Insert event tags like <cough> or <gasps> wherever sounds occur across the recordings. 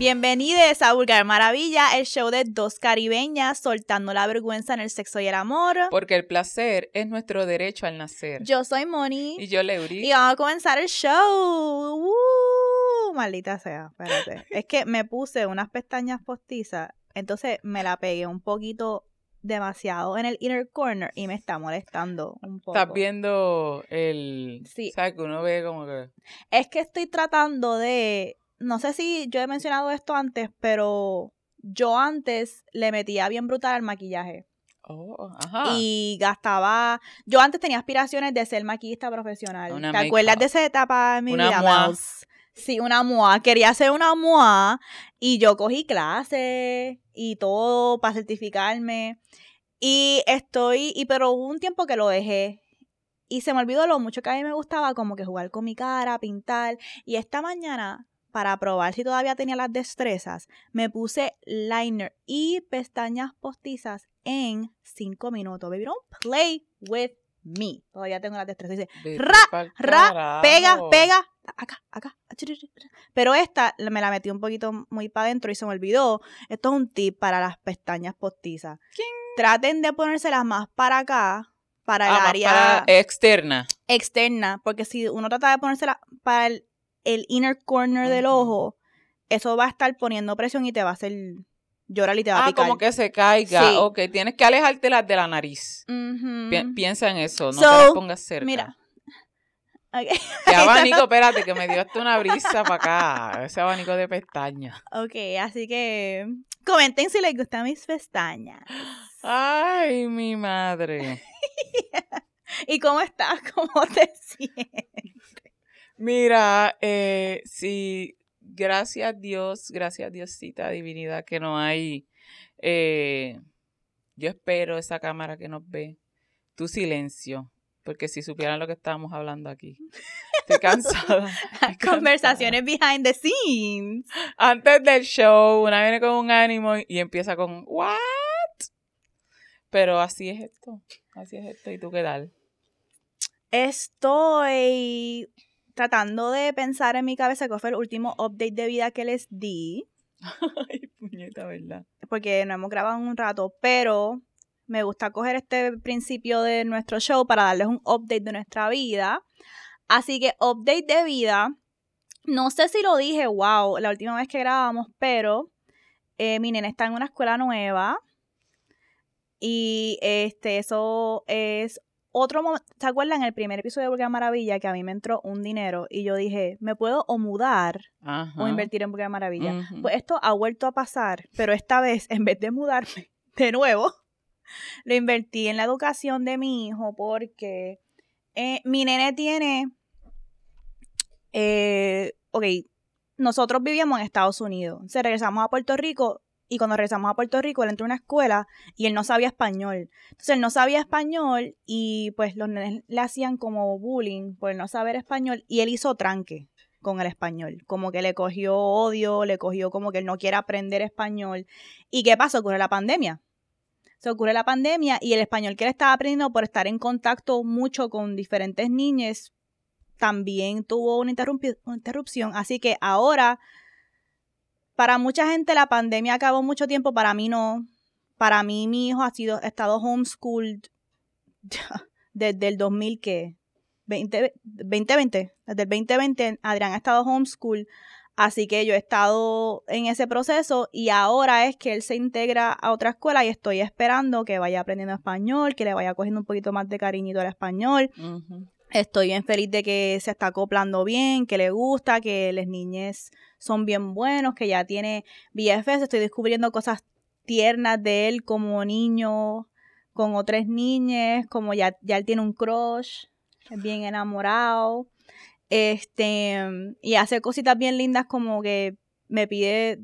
Bienvenidos a Vulgar Maravilla, el show de dos caribeñas soltando la vergüenza en el sexo y el amor. Porque el placer es nuestro derecho al nacer. Yo soy Moni. Y yo, Leuri. Y vamos a comenzar el show. ¡Uh! maldita sea, espérate. <laughs> es que me puse unas pestañas postizas, entonces me la pegué un poquito demasiado en el inner corner y me está molestando un poco. Estás viendo el... Sí. ¿Sabes que uno ve como que... Es que estoy tratando de... No sé si yo he mencionado esto antes, pero yo antes le metía bien brutal al maquillaje. Oh, ajá. Y gastaba. Yo antes tenía aspiraciones de ser maquillista profesional. Una ¿Te acuerdas de esa etapa en mi Una vida? Sí, una MOA. Quería ser una MOA y yo cogí clases y todo para certificarme. Y estoy, y pero hubo un tiempo que lo dejé. Y se me olvidó lo mucho que a mí me gustaba, como que jugar con mi cara, pintar. Y esta mañana, para probar si todavía tenía las destrezas, me puse liner y pestañas postizas en cinco minutos. Baby, don't play with me. Todavía tengo las destrezas. Dice, ra, ra, pega, pega, acá, acá. Pero esta me la metí un poquito muy para adentro y se me olvidó. Esto es un tip para las pestañas postizas. Traten de ponérselas más para acá, para el Ah, área para externa. externa, porque si uno trata de ponérsela para el, el inner corner del ojo, eso va a estar poniendo presión y te va a hacer llorar y te va a Ah, picar. como que se caiga. Sí. Ok, tienes que alejarte las de la nariz. Pi- piensa en eso, no So, te las pongas cerca. Mira. <laughs> Ok. Qué <laughs> abanico, espérate, que me dio hasta una brisa para acá. Ese abanico de pestañas. Ok, así que comenten si les gustan mis pestañas. Ay, mi madre. <laughs> ¿Y cómo estás? ¿Cómo te sientes? Mira, eh, sí, gracias Dios, gracias Diosita, divinidad, que no hay. eh, yo espero esa cámara que nos ve, tu silencio, porque si supieran lo que estábamos hablando aquí. Estoy <laughs> cansada. <laughs> estoy cansada. Conversaciones behind the scenes. Antes del show, una viene con un ánimo y empieza con ¿What? Pero así es esto, así es esto. ¿Y tú qué tal? Estoy tratando de pensar en mi cabeza cuál fue el último update de vida que les di. <laughs> Ay, puñeta, ¿verdad? porque no hemos grabado en un rato, pero me gusta coger este principio de nuestro show para darles un update de nuestra vida. Así que update de vida. No sé si lo dije, wow, la última vez que grabamos, pero eh, mi nena está en una escuela nueva. Y este, eso es otro momento. ¿Se acuerdan el primer episodio de Burger Maravilla que a mí me entró un dinero y yo dije, me puedo o mudar Ajá. o invertir en Burger Maravilla? Pues esto ha vuelto a pasar, pero esta vez, en vez de mudarme <laughs> de nuevo, <laughs> lo invertí en la educación de mi hijo porque eh, mi nene tiene, eh, ok, nosotros vivíamos en Estados Unidos, se regresamos a Puerto Rico y cuando regresamos a Puerto Rico él entró a una escuela y él no sabía español. Entonces él no sabía español y pues los nenes le hacían como bullying por no saber español y él hizo tranque con el español, como que le cogió odio, le cogió como que él no quiere aprender español. ¿Y qué pasó? Ocurre la pandemia. Se ocurre la pandemia y el español que él estaba aprendiendo por estar en contacto mucho con diferentes niñas también tuvo una, interrupción. Así que ahora, para mucha gente la pandemia acabó mucho tiempo, para mí no. Para mí mi hijo ha sido, ha estado homeschooled <laughs> desde el 2000 que 20, 2020, desde el 2020 Adrián ha estado homeschool, así que yo he estado en ese proceso y ahora es que él se integra a otra escuela y estoy esperando que vaya aprendiendo español, que le vaya cogiendo un poquito más de cariñito al español. Ujú. Estoy bien feliz de que se está acoplando bien, que le gusta, que las niñas son bien buenos, que ya tiene BFS. Estoy descubriendo cosas tiernas de él como niño con otras niñas, como ya, ya él tiene un crush, es bien enamorado. Este, y hace cositas bien lindas como que me pide,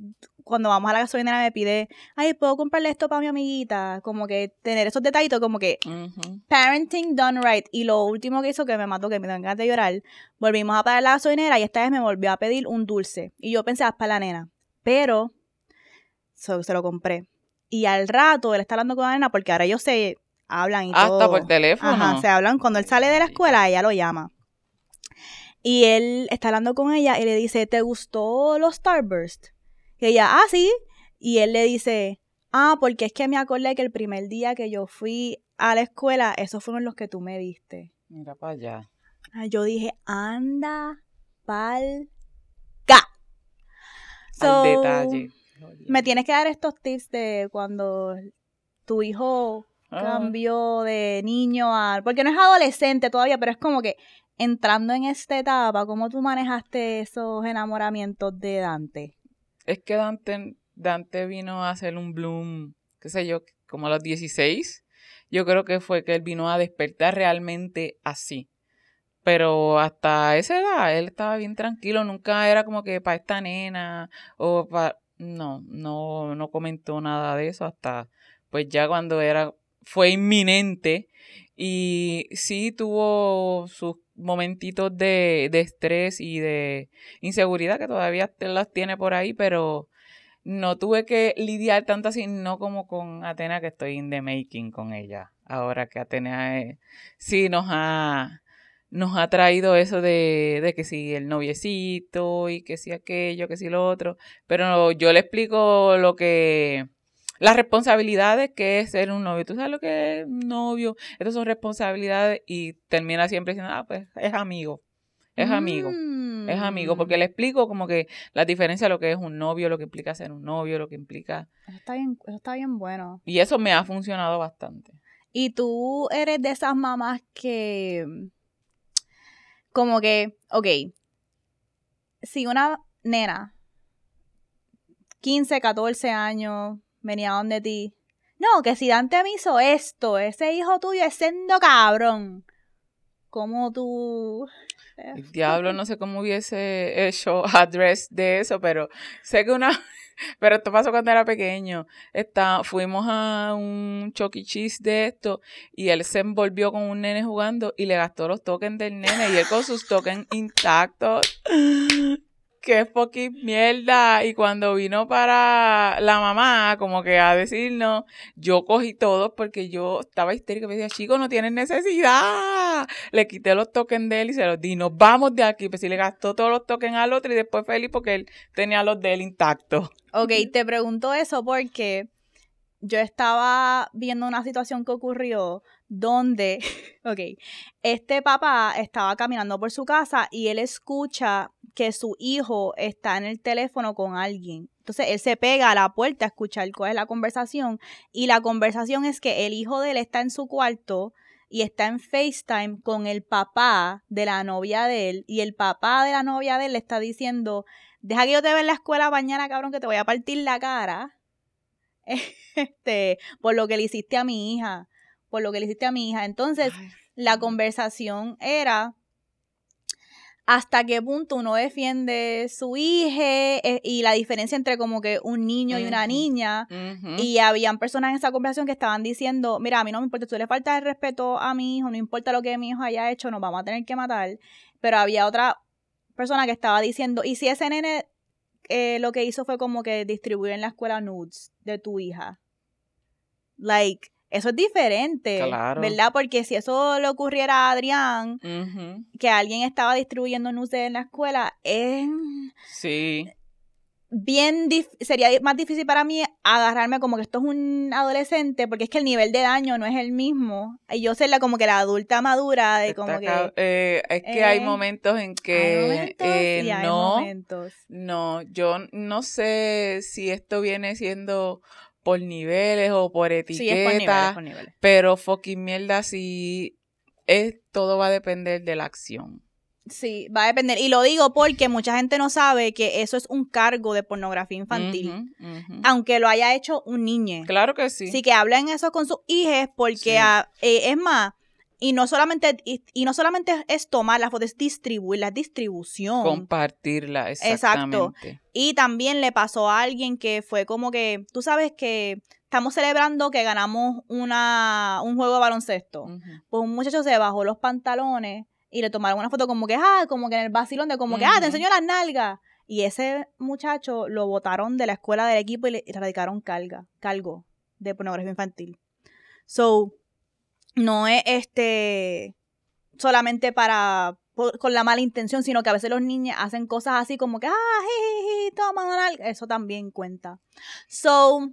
cuando vamos a la gasolinera me pide, ay, ¿puedo comprarle esto para mi amiguita? Como que tener esos detallitos, como que parenting done right. Y lo último que hizo que me mató, que me dan ganas de llorar, volvimos a parar la gasolinera y esta vez me volvió a pedir un dulce. Y yo pensé, "Ah, es para la nena. Pero so- se lo compré. Y al rato él está hablando con la nena porque ahora ellos se hablan y todo. Hasta por teléfono. Ajá, se hablan. Cuando él sale de la escuela, ella lo llama. Y él está hablando con ella y le dice, ¿te gustó los Starburst? Que ella, ah, sí. Y él le dice, ah, porque es que me acordé que el primer día que yo fui a la escuela, esos fueron los que tú me diste. Mira para allá. Ah, Yo dije, anda pal ga. Al detalle. Me tienes que dar estos tips de cuando tu hijo Ah, cambió de niño a... Porque no es adolescente todavía, pero es como que entrando en esta etapa, ¿cómo tú manejaste esos enamoramientos de Dante? Es que Dante, Dante vino a hacer un bloom, qué sé yo, como a los 16. Yo creo que fue que él vino a despertar realmente así. Pero hasta esa edad él estaba bien tranquilo, nunca era como que para esta nena o para... No, no, no comentó nada de eso hasta pues ya cuando era, fue inminente y sí tuvo sus momentitos de, de estrés y de inseguridad que todavía las tiene por ahí, pero no tuve que lidiar tanto así, no como con Atena, que estoy in the making con ella. Ahora que Atena sí nos ha, nos ha traído eso de, de que si el noviecito y que si aquello, que si lo otro. Pero yo le explico lo que, las responsabilidades que es ser un novio. Tú sabes lo que es un novio, estas son responsabilidades y termina siempre diciendo, ah, pues es amigo, es amigo. Es amigo, Mm, porque le explico como que la diferencia de lo que es un novio, lo que implica ser un novio, lo que implica... Eso está bien, eso está bien bueno. Y eso me ha funcionado bastante. Y tú eres de esas mamás que, como que, ok, si una nena, 15, 14 años, venía donde ti, no, que si Dante me hizo esto, ese hijo tuyo es siendo cabrón. ¿Cómo tú...? El diablo, no sé cómo hubiese hecho address de eso, pero sé que una... <laughs> Pero esto pasó cuando era pequeño. Está, fuimos a un Chuck E. De esto y él se envolvió con un nene jugando y le gastó los tokens del nene y él con sus tokens intactos. ¡Qué fucking mierda! Y cuando vino para la mamá, como que a decirnos, yo cogí todos porque yo estaba histérica. Me decía, chico, no tienes necesidad. Le quité los tokens de él y se los di. Nos vamos de aquí. Pues si le gastó todos los tokens al otro y después feliz porque él tenía los de él intactos. Ok, te pregunto eso porque yo estaba viendo una situación que ocurrió donde, <laughs> ok, este papá estaba caminando por su casa y él escucha que su hijo está en el teléfono con alguien. Entonces él se pega a la puerta a escuchar cuál es la conversación y la conversación es que el hijo de él está en su cuarto y está en FaceTime con el papá de la novia de él y el papá de la novia de él le está diciendo, deja que yo te vea en la escuela mañana, cabrón, que te voy a partir la cara. <laughs> Este, por lo que le hiciste a mi hija, por lo que le hiciste a mi hija. Entonces, Ay, la conversación era hasta qué punto uno defiende su hija eh, y la diferencia entre como que un niño y una niña. ujú. Y habían personas en esa conversación que estaban diciendo, mira, a mí no me importa, tú le faltas el respeto a mi hijo, no importa lo que mi hijo haya hecho, nos vamos a tener que matar. Pero había otra persona que estaba diciendo, ¿y si ese nene eh, lo que hizo fue como que distribuir en la escuela nudes de tu hija? Like, eso es diferente, Claro. ¿verdad? Porque si eso le ocurriera a Adrián, que alguien estaba distribuyendo nudes en la escuela, es Sí. bien sería más difícil para mí agarrarme como que esto es un adolescente porque es que el nivel de daño no es el mismo y yo ser la como que la adulta madura de como que eh, es que hay eh, momentos en hay que momentos eh, y hay no, momentos no, yo no sé si esto viene siendo por niveles o por etiqueta, sí es por niveles, por niveles. pero fucking mierda si es todo va a depender de la acción. sí va a depender y lo digo porque mucha gente no sabe que eso es un cargo de pornografía infantil aunque lo haya hecho un niño Claro que sí. Sí, que hablen eso con sus hijas porque Sí. eh, es más, y no solamente y, y no solamente es tomar las fotos, es distribuir, la distribución. Compartirla, Exacto. exactamente. y también le pasó a alguien que fue como que, tú sabes que estamos celebrando que ganamos una un juego de baloncesto. Pues un muchacho se bajó los pantalones y le tomaron una foto como que, ah, como que en el vacilón de como que, ah, te enseño las nalgas. Y ese muchacho lo botaron de la escuela del equipo y le radicaron carga, cargo de pornografía infantil. So, no es este solamente para con la mala intención, sino que a veces los niños hacen cosas así como que, ah, jiji, toma, eso también cuenta. So,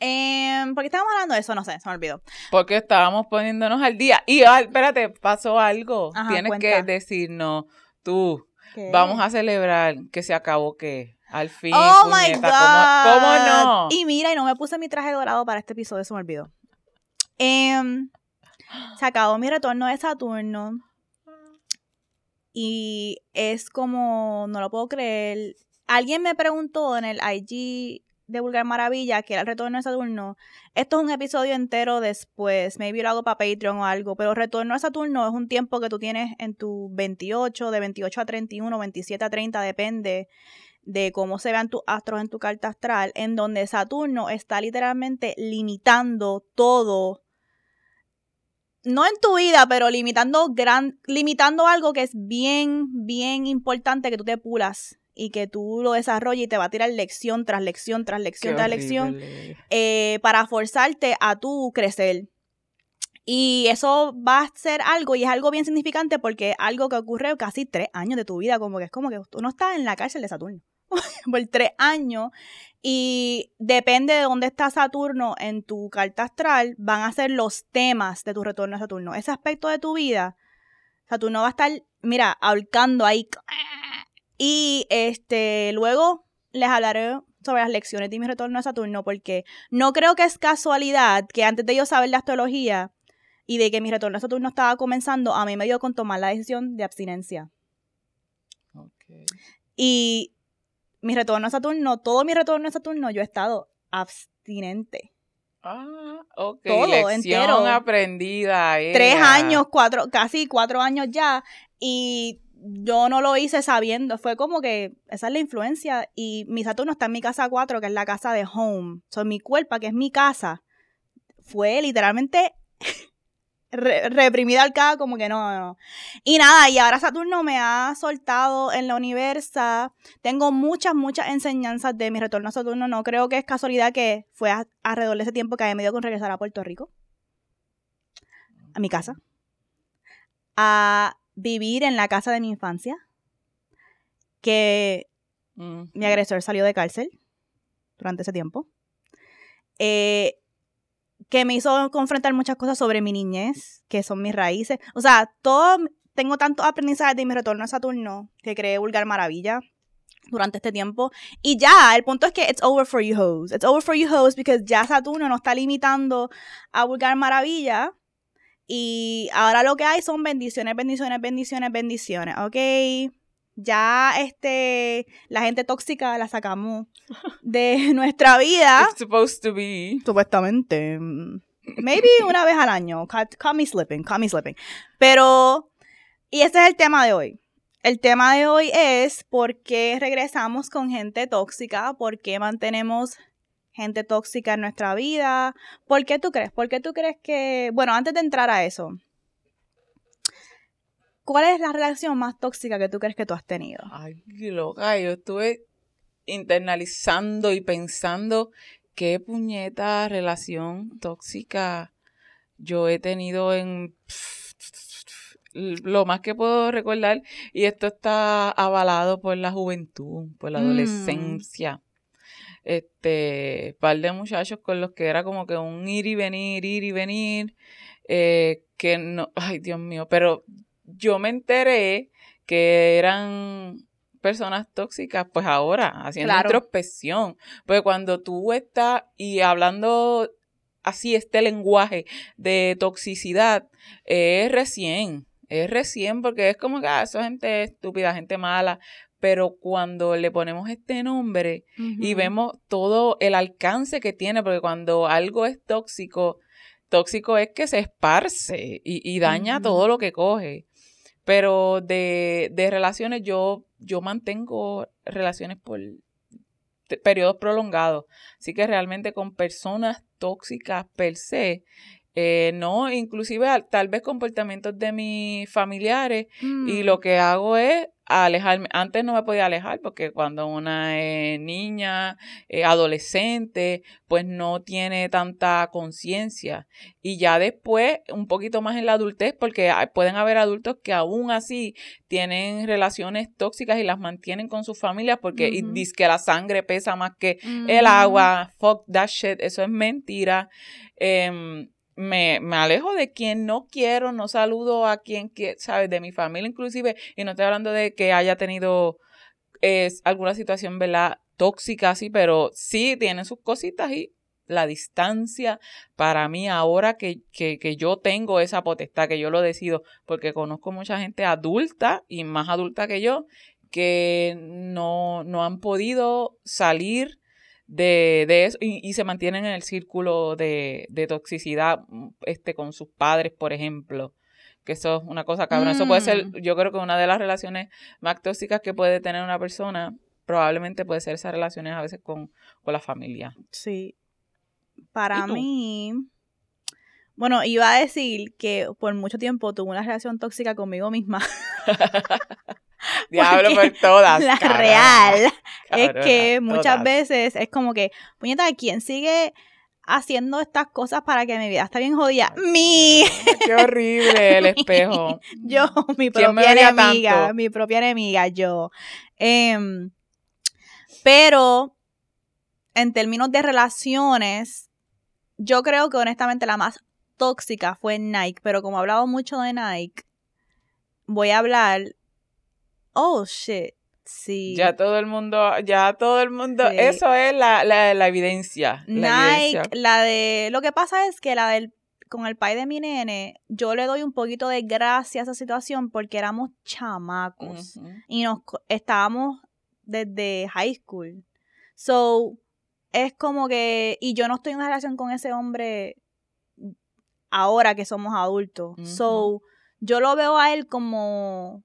eh, ¿por qué estábamos hablando de eso? No sé, se me olvidó. Porque estábamos poniéndonos al día. Y, ah, espérate, pasó algo. Tienes que decirnos, tú, vamos a celebrar que se acabó que al fin. Oh my God. ¿Cómo, no? Y mira, y no me puse mi traje dorado para este episodio, se me olvidó. Em, se acabó mi retorno de Saturno. Y es como, no lo puedo creer. Alguien me preguntó en el IG de Vulgar Maravilla, que era el retorno de Saturno. Esto es un episodio entero después. Maybe lo hago para Patreon o algo. Pero retorno a Saturno es un tiempo que tú tienes en tu 28, de 28 a 31, 27 a 30, depende de cómo se vean tus astros en tu carta astral, en donde Saturno está literalmente limitando todo no en tu vida, pero limitando gran, limitando algo que es bien, bien importante que tú te pulas y que tú lo desarrolles y te va a tirar lección tras lección, tras lección, tras lección, eh, para forzarte a tú crecer. Y eso va a ser algo, y es algo bien significante porque algo que ocurre casi tres años de tu vida, como que es como que tú no estás en la cárcel de Saturno <laughs> por tres años y depende de dónde está Saturno en tu carta astral, van a ser los temas de tu retorno a Saturno. Ese aspecto de tu vida, Saturno va a estar, mira, ahorcando ahí. Y este, luego les hablaré sobre las lecciones de mi retorno a Saturno, porque no creo que es casualidad que antes de yo saber la astrología y de que mi retorno a Saturno estaba comenzando, a mí me dio con tomar la decisión de abstinencia. Y mi retorno a Saturno, todo mi retorno a Saturno, yo he estado abstinente. Ah, ok. Todo Lección entero. aprendida. Tres años, cuatro, casi cuatro años ya. Y yo no lo hice sabiendo. Fue como que esa es la influencia. Y mi Saturno está en mi casa cuatro, que es la casa de home. Son mi cuerpo, que es mi casa. Fue literalmente reprimida al cabo, como que no, no. Y nada, y ahora Saturno me ha soltado en la universa. Tengo muchas, muchas enseñanzas de mi retorno a Saturno. No creo que es casualidad que fue alrededor de ese tiempo que había me dio con regresar a Puerto Rico. A mi casa. A vivir en la casa de mi infancia. Que mi agresor salió de cárcel durante ese tiempo. Eh, que me hizo confrontar muchas cosas sobre mi niñez, que son mis raíces. O sea, todo, tengo tantos aprendizajes de mi retorno a Saturno que creé Vulgar Maravilla durante este tiempo. Y ya, el punto es que it's over for you hoes. It's over for you hoes because ya Saturno no está limitando a Vulgar Maravilla. Y ahora lo que hay son bendiciones, bendiciones, bendiciones, bendiciones, ¿ok? Ya este la gente tóxica la sacamos de <laughs> nuestra vida. It's supposed to be. Supuestamente. Maybe una vez al año. Call, me slipping, call me slipping. Pero, y este es el tema de hoy. El tema de hoy es por qué regresamos con gente tóxica, por qué mantenemos gente tóxica en nuestra vida. ¿Por qué tú crees? ¿Por qué tú crees que, bueno, antes de entrar a eso, ¿Cuál es la relación más tóxica que tú crees que tú has tenido? Ay, loca, yo estuve internalizando y pensando qué puñeta relación tóxica yo he tenido en lo más que puedo recordar y esto está avalado por la juventud, por la mm. adolescencia. Este, par de muchachos con los que era como que un ir y venir, ir y venir, eh, que no, ay Dios mío, pero yo me enteré que eran personas tóxicas, pues ahora, haciendo introspección. Porque cuando tú estás y hablando así este lenguaje de toxicidad, es recién, es recién porque es como que ah, eso es gente estúpida, gente mala. Pero cuando le ponemos este nombre y vemos todo el alcance que tiene, porque cuando algo es tóxico, tóxico es que se esparce y, daña todo lo que coge. Pero de, relaciones, yo, yo mantengo relaciones por periodos prolongados. Así que realmente con personas tóxicas per se, eh, no, inclusive tal vez comportamientos de mis familiares y lo mm. que hago es a alejarme. Antes no me podía alejar porque cuando una es niña, eh, adolescente, pues no tiene tanta conciencia. Y ya después, un poquito más en la adultez, porque pueden haber adultos que aún así tienen relaciones tóxicas y las mantienen con sus familias porque dicen que la sangre pesa más que el agua. Fuck that shit, eso es mentira. Em, me, me, alejo de quien no quiero, no saludo a quien, ¿sabes? De mi familia inclusive, y no estoy hablando de que haya tenido alguna situación, ¿verdad? Tóxica, sí, pero sí tienen sus cositas y la distancia para mí ahora que, que, que, yo tengo esa potestad, que yo lo decido, porque conozco mucha gente adulta y más adulta que yo, que no, no han podido salir de, de eso y, se mantienen en el círculo de, de, toxicidad mm, este, con sus padres, por ejemplo. Que eso es una cosa cabrón. Eso puede ser, mm. yo creo que una de las relaciones más tóxicas que puede tener una persona, probablemente puede ser esas relaciones a veces con, con la familia. Sí. Para mí, bueno, iba a decir que por mucho tiempo tuve una relación tóxica conmigo misma. <laughs> <laughs> Diablo por todas. La real es que muchas veces es como que, puñeta, ¿quién sigue haciendo estas cosas para que mi vida esté bien jodida? ¡Mi! ¡Qué horrible el <laughs> espejo! yo, mi propia enemiga, mi propia enemiga, yo. Em, pero, en términos de relaciones, yo creo que honestamente la más tóxica fue Nike, pero como he hablado mucho de Nike, voy a hablar oh, shit. Sí. Ya todo el mundo, ya todo el mundo, eso es la, la, evidencia. Nike, la, de, lo que pasa es que la del, con el pai de mi nene, yo le doy un poquito de gracia a esa situación porque éramos chamacos y nos estábamos desde high school. So, es como que, y yo no estoy en una relación con ese hombre ahora que somos adultos. So, yo lo veo a él como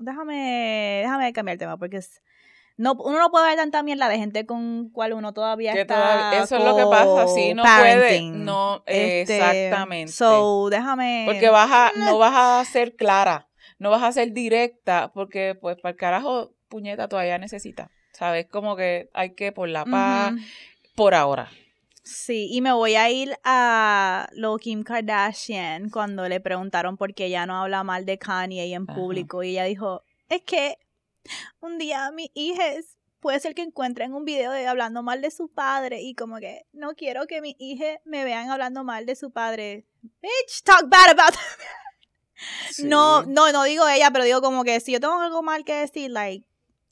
déjame, déjame cambiar el tema, porque es, no, uno no puede ver tanta mierda de gente con cual uno todavía está. eso es lo que pasa, sí, no puede. No, este, exactamente. So, déjame. Porque vas a, no <laughs> vas a ser clara, no vas a ser directa, porque, pues, para el carajo, puñeta todavía necesita. ¿Sabes? Como que hay que por la paz, por ahora. Sí, y me voy a ir a lo Kim Kardashian cuando le preguntaron por qué ella no habla mal de Kanye en público y ella dijo, es que un día mis hijas puede ser que encuentren un video de hablando mal de su padre y como que no quiero que mis hijas me vean hablando mal de su padre. Bitch, talk bad about <laughs> No, no, no digo ella, pero digo como que si yo tengo algo mal que decir, like,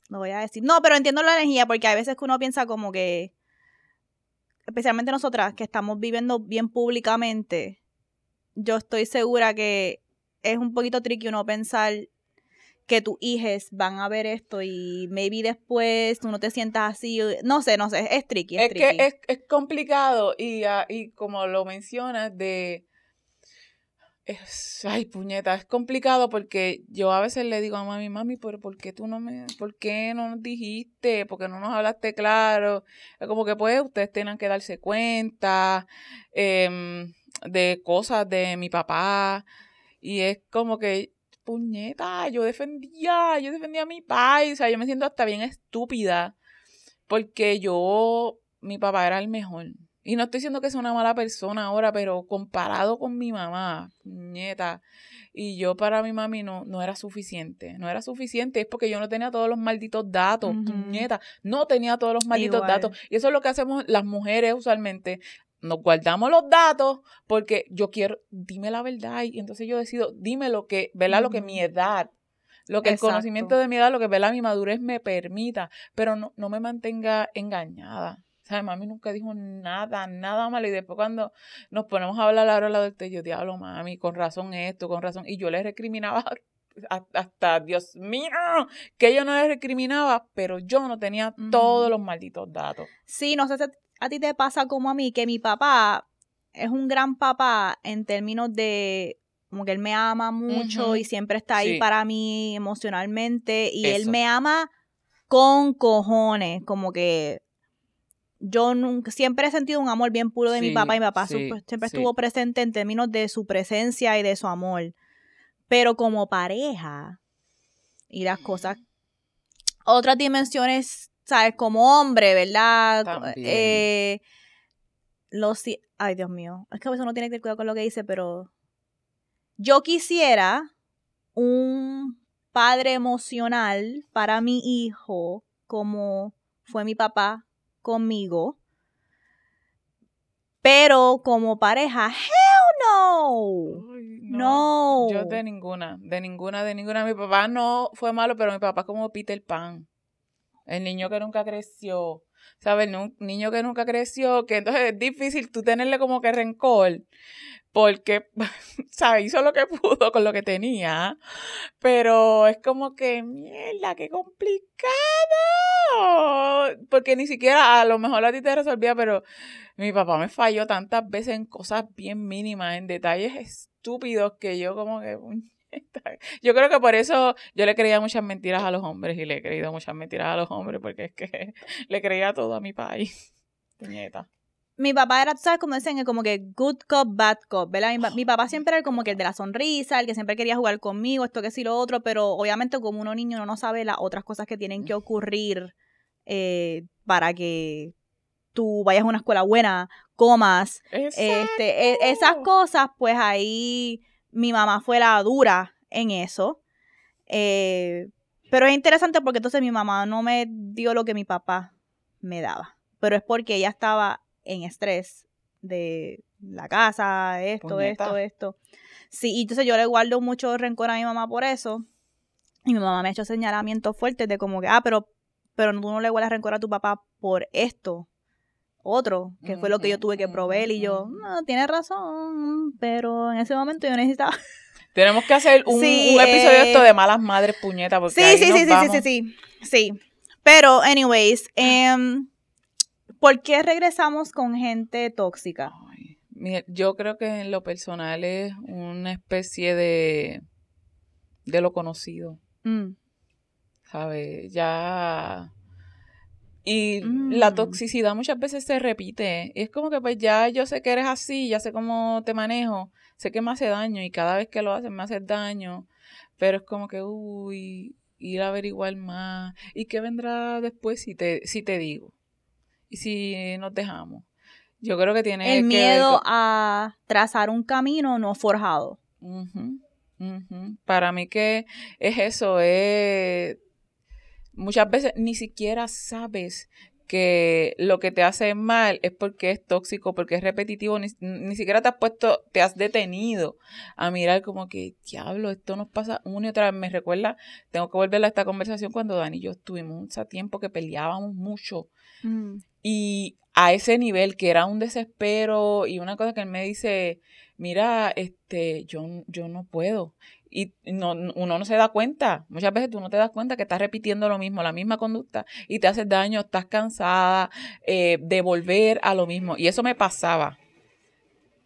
lo voy a decir. No, pero entiendo la energía porque hay veces que uno piensa como que especialmente nosotras que estamos viviendo bien públicamente, yo estoy segura que es un poquito tricky uno pensar que tus hijos van a ver esto y maybe después tú no te sientas así. No sé, no sé, es tricky. Es, que es, es, complicado y, uh, y como lo mencionas, de es, ay, puñeta, es complicado porque yo a veces le digo a mami, mami, pero ¿por qué tú no me, por qué no nos dijiste? ¿Por qué no nos hablaste claro? Como que pues ustedes tengan que darse cuenta em, de cosas de mi papá y es como que, puñeta, yo defendía, yo defendía a mi país, o sea, yo me siento hasta bien estúpida porque yo, mi papá era el mejor y no estoy diciendo que sea una mala persona ahora, pero comparado con mi mamá, nieta, y yo para mi mami no, no era suficiente. No era suficiente, es porque yo no tenía todos los malditos datos, nieta, no tenía todos los malditos datos. Y eso es lo que hacemos las mujeres usualmente. Nos guardamos los datos porque yo quiero, dime la verdad, y entonces yo decido, dime lo que, ¿verdad? Lo que mi edad lo que el conocimiento de mi edad, lo que ¿verdad? mi madurez me permita, pero no, no me mantenga engañada. ¿Sabes? Mami nunca dijo nada, nada malo. Y después cuando nos ponemos a hablar ahora la del yo diablo, mami, con razón esto, con razón. Y yo le recriminaba <laughs> hasta, Dios mío, que yo no le recriminaba, pero yo no tenía todos los malditos datos. Sí, no sé si a ti te pasa como a mí, que mi papá es un gran papá en términos de como que él me ama mucho y siempre está ahí para mí emocionalmente y él me ama con cojones, como que yo nunca, siempre he sentido un amor bien puro de mi papá y mi papá siempre estuvo presente en términos de su presencia y de su amor. Pero como pareja, y las cosas. Otras dimensiones, ¿sabes? Como hombre, ¿verdad? Eh, los, ay, Dios mío. Es que a veces uno tiene que tener cuidado con lo que dice, pero yo quisiera un padre emocional para mi hijo como fue mi papá conmigo. Pero como pareja, hell no. Ay, No. Yo de ninguna, de ninguna, de ninguna. Mi papá no fue malo, pero mi papá como Peter Pan. El niño que nunca creció. ¿Sabes? Nu- niño que nunca creció, que entonces es difícil tú tenerle como que rencor. Porque, <laughs> ¿sabes? Hizo lo que pudo con lo que tenía. Pero es como que, mierda, qué complicado. Porque ni siquiera a lo mejor a ti te resolvía, pero mi papá me falló tantas veces en cosas bien mínimas, en detalles estúpidos que yo como que... <laughs> Yo creo que por eso yo le creía muchas mentiras a los hombres y le he creído muchas mentiras a los hombres porque es que <laughs> le creía todo a mi país. <laughs> Mi papá era, ¿sabes? Como dicen, como que good cop, bad cop, ¿verdad? Mi, pa- mi papá siempre era como que el de la sonrisa, el que siempre quería jugar conmigo, esto que sí, lo otro, pero obviamente como uno niño uno no sabe las otras cosas que tienen que ocurrir eh, para que tú vayas a una escuela buena, comas, este, e- esas cosas, pues ahí mi mamá fue la dura en eso. Eh, pero es interesante porque entonces mi mamá no me dio lo que mi papá me daba. Pero es porque ella estaba en estrés de la casa, esto, Puñeta. esto, esto. Sí, y entonces yo le guardo mucho rencor a mi mamá por eso. Y mi mamá me ha hecho señalamientos fuertes de como que, ah, pero, pero tú no le guardas rencor a tu papá por esto. Otro, que fue lo que yo tuve que proveer. Y yo, no, tienes razón. Pero en ese momento yo necesitaba. <laughs> Tenemos que hacer un, Sí, un episodio eh, de esto de malas madres puñetas porque Sí, ahí sí, nos sí, sí, vamos. sí, sí, sí. Sí. Pero, anyways, em, ¿por qué regresamos con gente tóxica? Ay, mira, yo creo que en lo personal es una especie de de lo conocido, Mm, ¿sabes? Ya y la Mm. toxicidad muchas veces se repite. Y es como que pues ya yo sé que eres así, ya sé cómo te manejo, sé que me hace daño y cada vez que lo haces me hace daño, pero es como que uy, ir a averiguar más y qué vendrá después si te si te digo. Y si nos dejamos. Yo creo que tiene El que miedo a trazar un camino no forjado. Ujú, ujú. Para mí que es eso, es muchas veces ni siquiera sabes que lo que te hace mal es porque es tóxico, porque es repetitivo, ni, ni siquiera te has puesto, te has detenido a mirar como que, diablo, esto nos pasa una y otra vez. Me recuerda, tengo que volver a esta conversación cuando Dani y yo estuvimos un tiempo que peleábamos mucho Mm. y a ese nivel que era un desespero y una cosa que él me dice, mira, este, yo, yo no puedo. Y no, uno no se da cuenta. Muchas veces tú no te das cuenta que estás repitiendo lo mismo, la misma conducta, y te haces daño, estás cansada eh, de volver a lo mismo. Y eso me pasaba.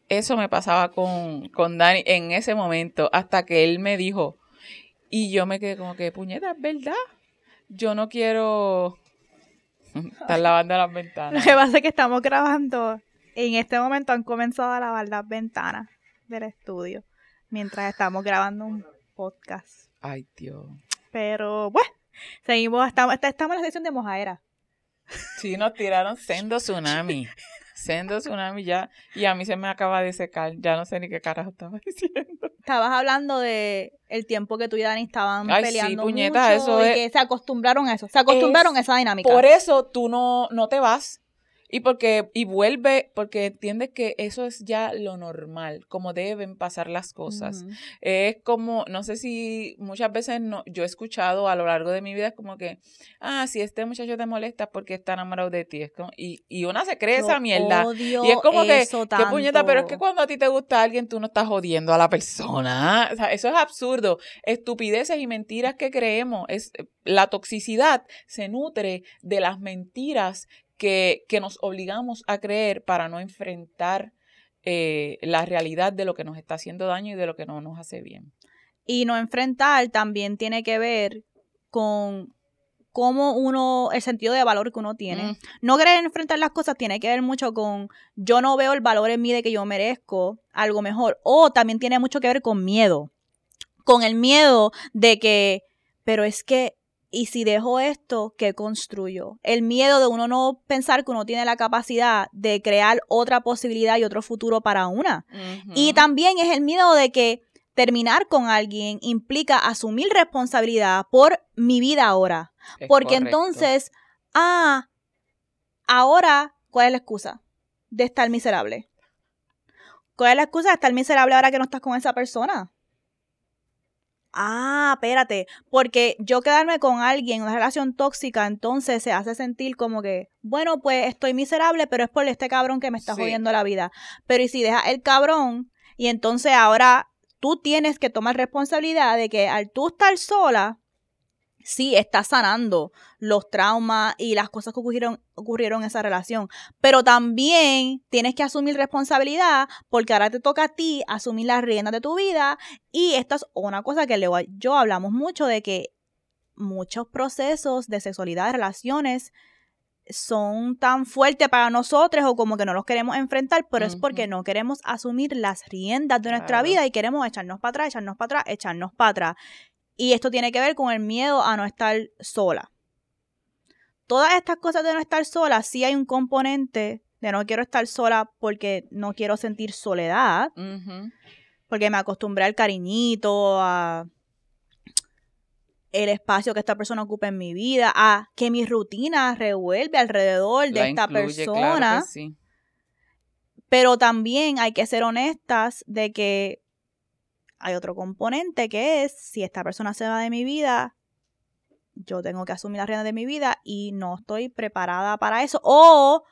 Eso me pasaba con, con Dani en ese momento, hasta que él me dijo, y yo me quedé como que, puñeta, es verdad. Yo no quiero <laughs> estar lavando las <laughs> Lo ventanas. que pasa es que estamos grabando. En este momento han comenzado a lavar las ventanas del estudio. Mientras estamos grabando un podcast. Ay, Dios. Pero, bueno, seguimos. Estamos, estamos en la sección de mojaera. Sí, nos tiraron sendo tsunami. Sendo tsunami ya. Y a mí se me acaba de secar. Ya no sé ni qué carajo estaba <laughs> diciendo. Estabas hablando de el tiempo que tú y Dani estaban Ay, sí, peleando puñeta, mucho eso y es- que se acostumbraron a eso. Se acostumbraron Es a esa dinámica. Por eso tú no, no te vas. Y porque, y vuelve, porque entiendes que eso es ya lo normal, como deben pasar las cosas. Es como, no sé si muchas veces no, yo he escuchado a lo largo de mi vida, es como que, ah, si este muchacho te molesta porque está enamorado de ti. Es como, y, y una se cree esa mierda. odio Y es como que, eso qué puñeta, pero es que tanto. cuando a ti te gusta alguien, tú no estás jodiendo a la persona. O sea, eso es absurdo. Estupideces y mentiras que creemos. Es, la toxicidad se nutre de las mentiras que, que nos obligamos a creer para no enfrentar eh, la realidad de lo que nos está haciendo daño y de lo que no nos hace bien. Y no enfrentar también tiene que ver con cómo uno, el sentido de valor que uno tiene. Mm. No querer enfrentar las cosas tiene que ver mucho con yo no veo el valor en mí de que yo merezco algo mejor. O también tiene mucho que ver con miedo. Con el miedo de que pero es que, ¿y si dejo esto, qué construyo? El miedo de uno no pensar que uno tiene la capacidad de crear otra posibilidad y otro futuro para una. Y también es el miedo de que terminar con alguien implica asumir responsabilidad por mi vida ahora. Porque entonces, ah, ahora, ¿cuál es la excusa de estar miserable? ¿Cuál es la excusa de estar miserable ahora que no estás con esa persona? Ah, espérate, porque yo quedarme con alguien en una relación tóxica, entonces se hace sentir como que, bueno, pues estoy miserable, pero es por este cabrón que me está jodiendo la vida. Pero y si deja el cabrón y entonces ahora tú tienes que tomar responsabilidad de que al tú estar sola, sí estás sanando los traumas y las cosas que ocurrieron, ocurrieron en esa relación, pero también tienes que asumir responsabilidad porque ahora te toca a ti asumir las riendas de tu vida. Y esto es una cosa que yo hablamos mucho de que muchos procesos de sexualidad, de relaciones, son tan fuertes para nosotros o como que no los queremos enfrentar, pero es porque no queremos asumir las riendas de nuestra vida y queremos echarnos para atrás, echarnos para atrás, echarnos para atrás. Y esto tiene que ver con el miedo a no estar sola. Todas estas cosas de no estar sola, sí hay un componente de no quiero estar sola porque no quiero sentir soledad, porque me acostumbré al cariñito, a el espacio que esta persona ocupa en mi vida, a que mi rutina revuelve alrededor de esta persona. Pero también hay que ser honestas de que hay otro componente que es si esta persona se va de mi vida, yo tengo que asumir la rienda de mi vida y no estoy preparada para eso o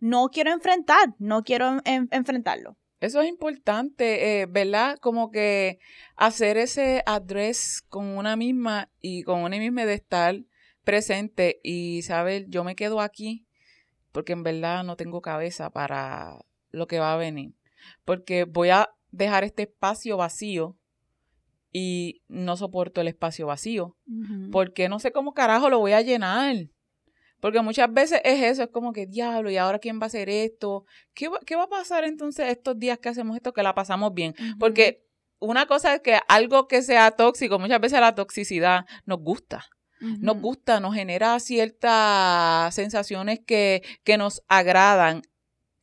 no quiero enfrentar, no quiero enfrentarlo. Eso es importante, eh, ¿verdad? Como que hacer ese address con una misma y con una misma de estar presente y saber, yo me quedo aquí porque en verdad no tengo cabeza para lo que va a venir. Porque voy a dejar este espacio vacío y no soporto el espacio vacío. Porque no sé cómo carajo lo voy a llenar. Porque muchas veces es eso, es como que diablo, ¿y ahora quién va a hacer esto? ¿Qué va, qué va a pasar entonces estos días que hacemos esto, que la pasamos bien? Porque una cosa es que algo que sea tóxico, muchas veces la toxicidad nos gusta. Nos gusta, nos genera ciertas sensaciones que, que nos agradan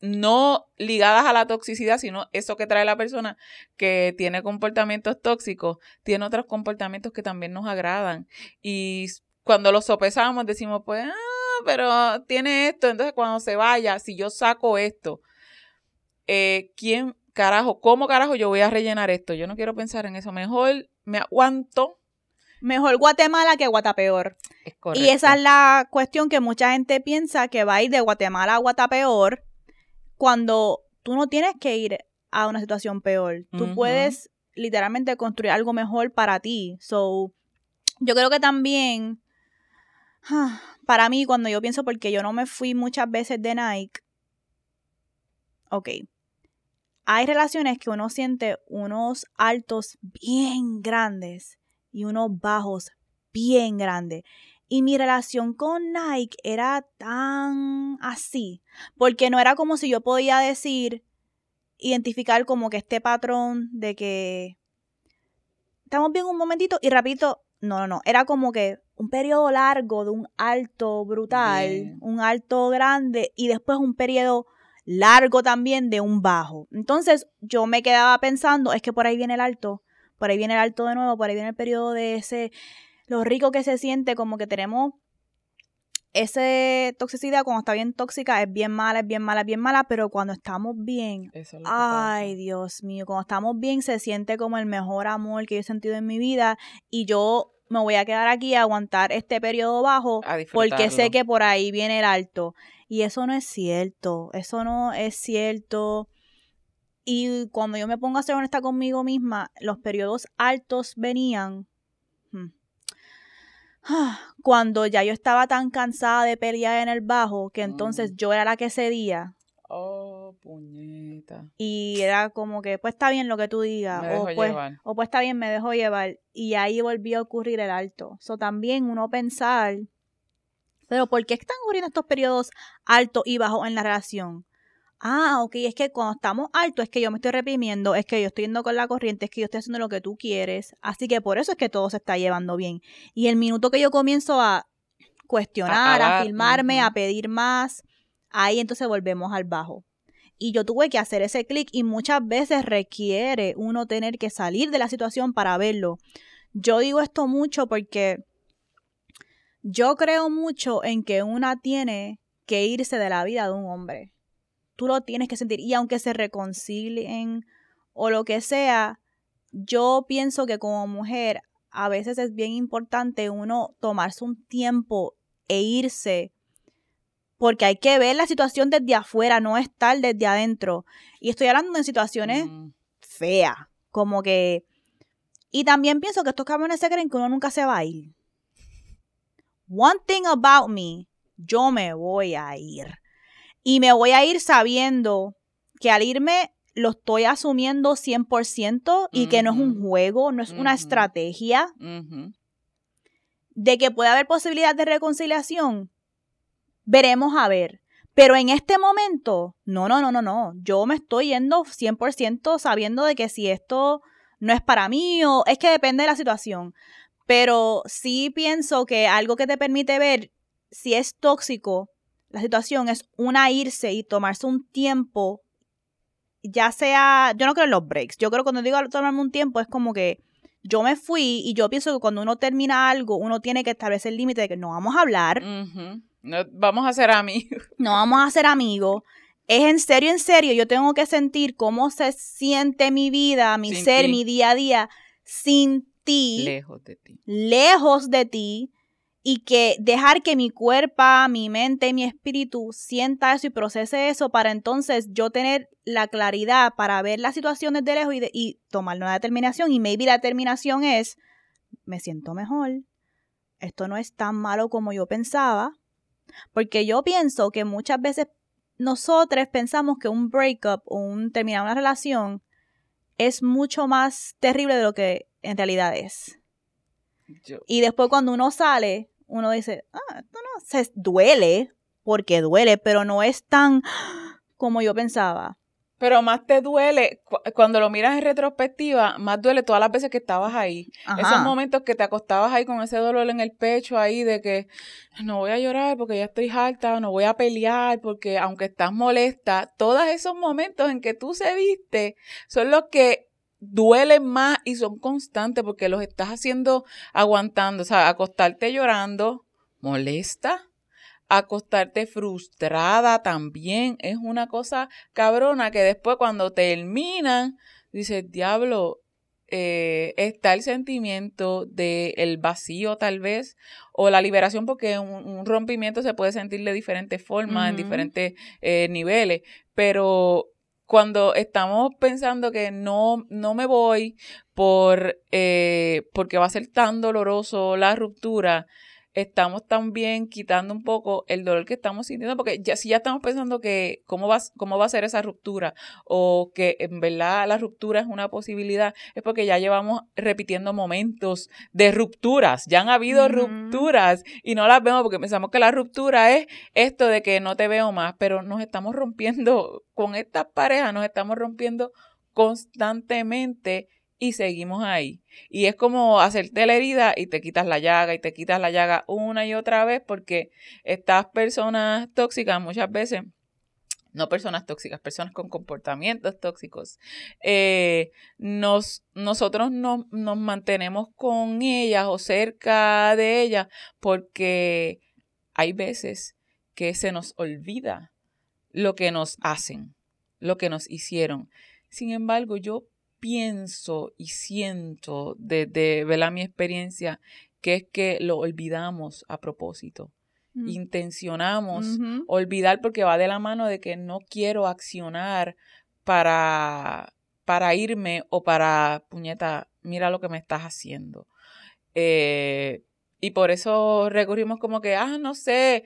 no ligadas a la toxicidad, sino eso que trae la persona que tiene comportamientos tóxicos, tiene otros comportamientos que también nos agradan. Y cuando los sopesamos decimos, pues, ah, pero tiene esto, entonces cuando se vaya, si yo saco esto, eh, ¿quién carajo, cómo carajo yo voy a rellenar esto? Yo no quiero pensar en eso, mejor me aguanto. Mejor Guatemala que Guatapeor. y esa es la cuestión que mucha gente piensa que va a ir de Guatemala a Guatapeor cuando tú no tienes que ir a una situación peor. Tú puedes literalmente construir algo mejor para ti. So, yo creo que también para mí, cuando yo pienso, porque yo no me fui muchas veces de Nike, ok, hay relaciones que uno siente unos altos bien grandes y unos bajos bien grandes. Y mi relación con Nike era tan así, porque no era como si yo podía decir, identificar como que este patrón de que estamos bien un momentito y rapidito, no, no, no, era como que un periodo largo de un alto brutal, un alto grande y después un periodo largo también de un bajo. Entonces yo me quedaba pensando, es que por ahí viene el alto, por ahí viene el alto de nuevo, por ahí viene el periodo de ese, lo rico que se siente, como que tenemos esa toxicidad cuando está bien tóxica es bien mala, es bien mala, es bien mala, pero cuando estamos bien, ay Dios mío, cuando estamos bien se siente como el mejor amor que yo he sentido en mi vida y yo me voy a quedar aquí a aguantar este periodo bajo porque sé que por ahí viene el alto. Y eso no es cierto, eso no es cierto. Y cuando yo me pongo a ser honesta conmigo misma, los periodos altos venían hmm, cuando ya yo estaba tan cansada de pelear en el bajo que entonces mm. yo era la que cedía. Oh, puñeta. Y era como que, pues está bien lo que tú digas. o, pues, o pues está bien, me dejo llevar. Y ahí volvió a ocurrir el alto. Eso también uno pensar, pero ¿por qué están ocurriendo estos periodos altos y bajos en la relación? Ah, ok, es que cuando estamos altos es que yo me estoy reprimiendo, es que yo estoy yendo con la corriente, es que yo estoy haciendo lo que tú quieres. Así que por eso es que todo se está llevando bien. Y el minuto que yo comienzo a cuestionar, a, filmarme, a pedir más, ahí entonces volvemos al bajo. Y yo tuve que hacer ese clic y muchas veces requiere uno tener que salir de la situación para verlo. Yo digo esto mucho porque yo creo mucho en que una tiene que irse de la vida de un hombre. Tú lo tienes que sentir. Y aunque se reconcilien o lo que sea, yo pienso que como mujer a veces es bien importante uno tomarse un tiempo e irse porque hay que ver la situación desde afuera, no estar desde adentro. Y estoy hablando de situaciones mm. feas, como que... Y también pienso que estos cabrones se creen que uno nunca se va a ir. One thing about me, yo me voy a ir. Y me voy a ir sabiendo que al irme lo estoy asumiendo 100% y que no es un juego, no es una estrategia. De que puede haber posibilidad de reconciliación, veremos a ver. Pero en este momento, no, no, no, no, no. Yo me estoy yendo 100% sabiendo de que si esto no es para mí o es que depende de la situación. Pero sí pienso que algo que te permite ver si es tóxico la situación es una irse y tomarse un tiempo, ya sea, yo no creo en los breaks. Yo creo que cuando digo tomarme un tiempo es como que yo me fui y yo pienso que cuando uno termina algo, uno tiene que establecer el límite de que no vamos a hablar. No vamos a ser amigos. <laughs> No vamos a ser amigos. Es en serio, en serio, yo tengo que sentir cómo se siente mi vida, mi ser, mi día a día sin ti. Lejos de ti. Lejos de ti. Y que dejar que mi cuerpo, mi mente mi espíritu sienta eso y procese eso para entonces yo tener la claridad para ver las situaciones de lejos y, y tomar una determinación. Y maybe la determinación es, me siento mejor, esto no es tan malo como yo pensaba, porque yo pienso que muchas veces nosotros pensamos que un breakup o un terminar una relación es mucho más terrible de lo que en realidad es. Y después cuando uno sale, uno dice, ah, esto no, se duele, porque duele, pero no es tan como yo pensaba. Pero más te duele, cuando lo miras en retrospectiva, más duele todas las veces que estabas ahí. Esos momentos que te acostabas ahí con ese dolor en el pecho ahí de que no voy a llorar porque ya estoy harta, no voy a pelear porque aunque estás molesta, todos esos momentos en que tú se viste son los que duelen más y son constantes porque los estás haciendo aguantando, o sea, acostarte llorando, molesta, acostarte frustrada también. Es una cosa cabrona que después cuando terminan, dices, diablo, eh, está el sentimiento del el vacío tal vez o la liberación porque un, rompimiento se puede sentir de diferentes formas, en diferentes eh, niveles, pero cuando estamos pensando que no, no me voy por, eh, porque va a ser tan doloroso la ruptura, estamos también quitando un poco el dolor que estamos sintiendo, porque ya, si ya estamos pensando que cómo va, cómo va a ser esa ruptura o que en verdad la ruptura es una posibilidad, es porque ya llevamos repitiendo momentos de rupturas, ya han habido rupturas y no las vemos porque pensamos que la ruptura es esto de que no te veo más, pero nos estamos rompiendo con estas parejas, nos estamos rompiendo constantemente y seguimos ahí. Y es como hacerte la herida y te quitas la llaga y te quitas la llaga una y otra vez porque estas personas tóxicas muchas veces, no personas tóxicas, personas con comportamientos tóxicos, eh, nos, nosotros no, nos mantenemos con ellas o cerca de ellas porque hay veces que se nos olvida lo que nos hacen, lo que nos hicieron. Sin embargo, yo pienso y siento desde de, mi experiencia que es que lo olvidamos a propósito. Mm. Intencionamos olvidar porque va de la mano de que no quiero accionar para, para irme o para, puñeta, mira lo que me estás haciendo. Eh, y por eso recurrimos como que, ah, no sé,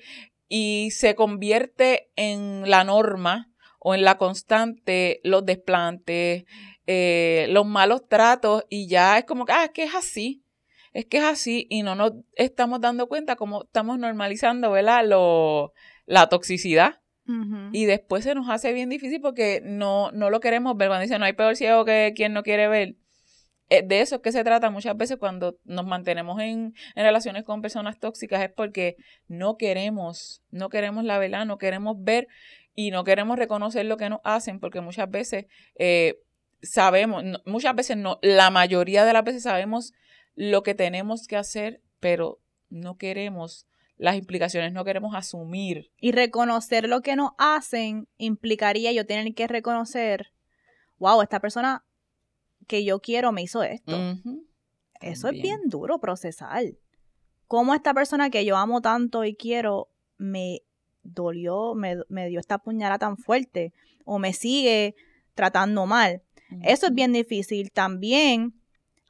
y se convierte en la norma o en la constante los desplantes, eh, los malos tratos y ya es como que, ah, es que es así, es que es así y no nos estamos dando cuenta cómo estamos normalizando, ¿verdad? Lo, la toxicidad. Y después se nos hace bien difícil porque no, no lo queremos ver. Cuando dicen no hay peor ciego que quien no quiere ver. Eh, De eso es que se trata muchas veces cuando nos mantenemos en, en relaciones con personas tóxicas, es porque no queremos, no queremos la verdad, no queremos ver y no queremos reconocer lo que nos hacen, porque muchas veces eh, sabemos, no- muchas veces no, la mayoría de las veces sabemos lo que tenemos que hacer, pero no queremos las implicaciones, no queremos asumir. Y reconocer lo que nos hacen implicaría yo tener que reconocer, wow, esta persona que yo quiero me hizo esto. Eso es bien duro procesar. Cómo esta persona que yo amo tanto y quiero me dolió, me, me dio esta puñalada tan fuerte o me sigue tratando mal. Eso es bien difícil. También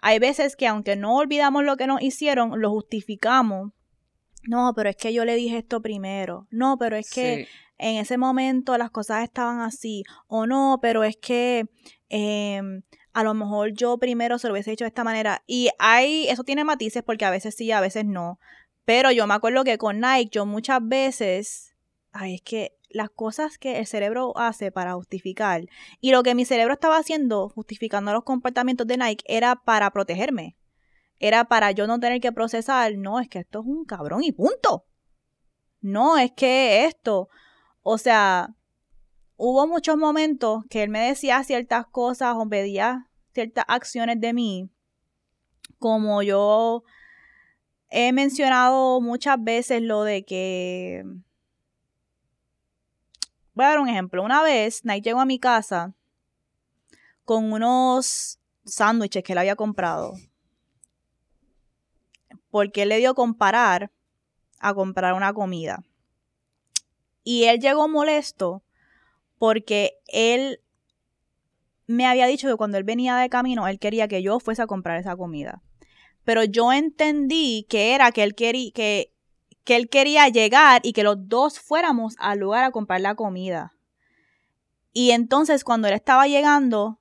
hay veces que aunque no olvidamos lo que nos hicieron, lo justificamos. No, pero es que yo le dije esto primero. No, pero es que Sí. en ese momento las cosas estaban así. O no, pero es que em, a lo mejor yo primero se lo hubiese hecho de esta manera. Y hay, eso tiene matices porque a veces sí, a veces no. Pero yo me acuerdo que con Nike yo muchas veces, ay, es que las cosas que el cerebro hace para justificar y lo que mi cerebro estaba haciendo, justificando los comportamientos de Nike, era para protegerme. Era para yo no tener que procesar, no, es que esto es un cabrón y punto. No, es que esto, o sea, hubo muchos momentos que él me decía ciertas cosas o pedía ciertas acciones de mí, como yo he mencionado muchas veces lo de que... Voy a dar un ejemplo. Una vez, Nike llegó a mi casa con unos sándwiches que él había comprado. Porque él le dio comparar a comprar una comida. Y él llegó molesto porque él me había dicho que cuando él venía de camino, él quería que yo fuese a comprar esa comida. Pero yo entendí que era que él quería, que, que él quería llegar y que los dos fuéramos al lugar a comprar la comida. Y entonces cuando él estaba llegando,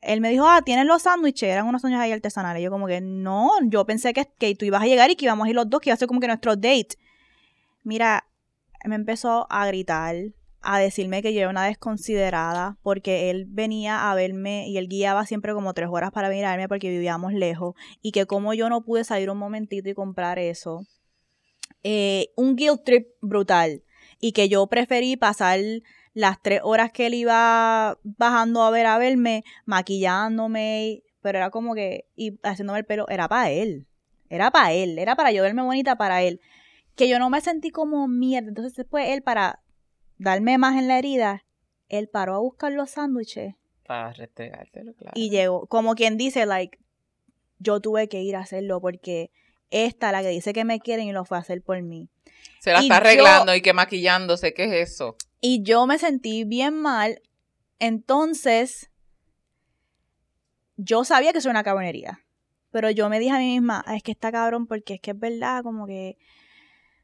él me dijo, ah, ¿tienes los sándwiches? Eran unos sándwiches ahí artesanales. Yo como que, no, yo pensé que, que tú ibas a llegar y que íbamos a ir los dos, que iba a ser como que nuestro date. Mira, me empezó a gritar, a decirme que yo era una desconsiderada, porque él venía a verme y él guiaba siempre como tres horas para verme porque vivíamos lejos, y que como yo no pude salir un momentito y comprar eso. Eh, un guilt trip brutal, y que yo preferí pasar las tres horas que él iba bajando a ver a verme, maquillándome, pero era como que, y haciéndome el pelo, era para él, era para él, era para yo verme bonita para él, que yo no me sentí como mierda, entonces después él para darme más en la herida, él paró a buscar los sándwiches Para restregártelo, claro. y llegó, como quien dice, like, yo tuve que ir a hacerlo porque esta, la que dice que me quieren y lo fue a hacer por mí. Se la y está yo- arreglando y que maquillándose, ¿qué es eso? Y yo me sentí bien mal. Entonces, yo sabía que eso era una cabronería. Pero yo me dije a mí misma, "Ah, es que está cabrón porque es que es verdad, como que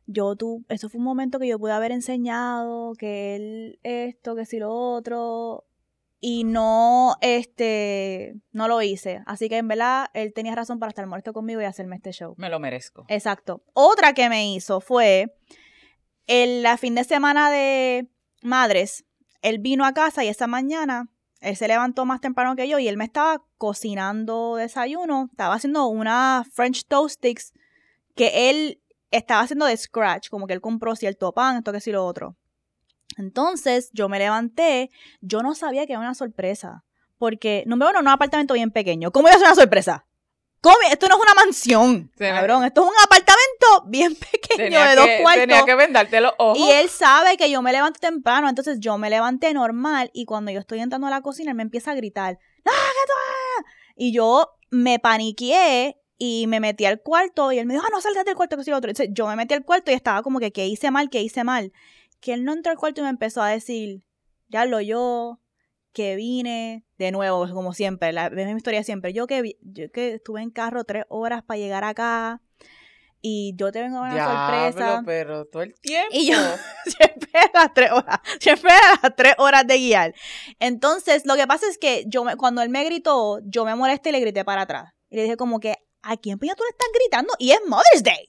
yo tú, eso fue un momento que yo pude haber enseñado, que él esto, que si lo otro, y no, este, no lo hice. Así que en verdad, él tenía razón para estar molesto conmigo y hacerme este show. Me lo merezco. Exacto. Otra que me hizo fue el la fin de semana de madres. Él vino a casa y esa mañana él se levantó más temprano que yo y él me estaba cocinando desayuno. Estaba haciendo una French toast sticks que él estaba haciendo de scratch, como que él compró cierto pan, esto que sí lo otro. Entonces yo me levanté, yo no sabía que era una sorpresa, porque número uno, no un apartamento bien pequeño. ¿Cómo iba a ser una sorpresa? ¿Cómo? Esto no es una mansión, Tenía- cabrón. Esto es un apartamento bien <laughs> pequeño de dos que, cuartos. tenía que vendarte los ojos. Y él sabe que yo me levanto temprano, entonces yo me levanté normal y cuando yo estoy entrando a la cocina él me empieza a gritar, ¡Ah, que tú hagas?". Y yo me paniqué y me metí al cuarto y él me dijo, ah, no salgas del cuarto que soy otro. Entonces yo me metí al cuarto y estaba como que, ¿qué hice mal? ¿Qué hice mal? Que él no entró al cuarto y me empezó a decir, ya lo yo, que vine de nuevo, como siempre, la misma historia siempre. Yo que, vi- yo que estuve en carro tres horas para llegar acá y yo te vengo a una Diablo, sorpresa. pero todo el tiempo. Y yo <laughs> siempre a las tres horas, siempre a las tres horas de guiar. Entonces, lo que pasa es que yo me- cuando él me gritó, yo me molesté y le grité para atrás. Y le dije como que, ¿a quién puño tú le estás gritando? Y es Mother's Day.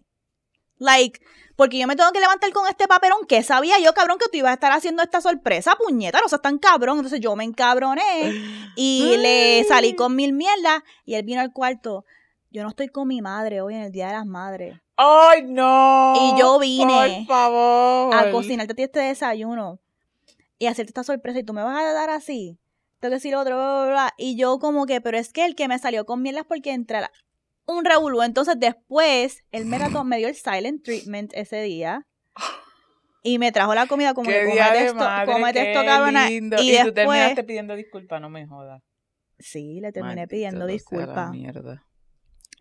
Like, porque yo me tengo que levantar con este paperón que sabía yo, cabrón, que tú ibas a estar haciendo esta sorpresa, puñeta, no seas tan cabrón. Entonces yo me encabroné y le salí con mil mierdas y él vino al cuarto. Yo no estoy con mi madre hoy en el Día de las Madres. ¡Ay, no! Y yo vine Por favor. a cocinarte a ti este desayuno y hacerte esta sorpresa y tú me vas a dar así. Tengo que decir otro, bla, bla, bla. Y yo como que, pero es que el que me salió con mierdas porque entré a la- un revolú. Entonces después, él me, trató- me dio el silent treatment ese día. <laughs> Y me trajo la comida como que comete esto, comete esto, cabrona. Y, Y, tú después, terminaste pidiendo disculpas, no me jodas. sí, le terminé Maldito pidiendo disculpas.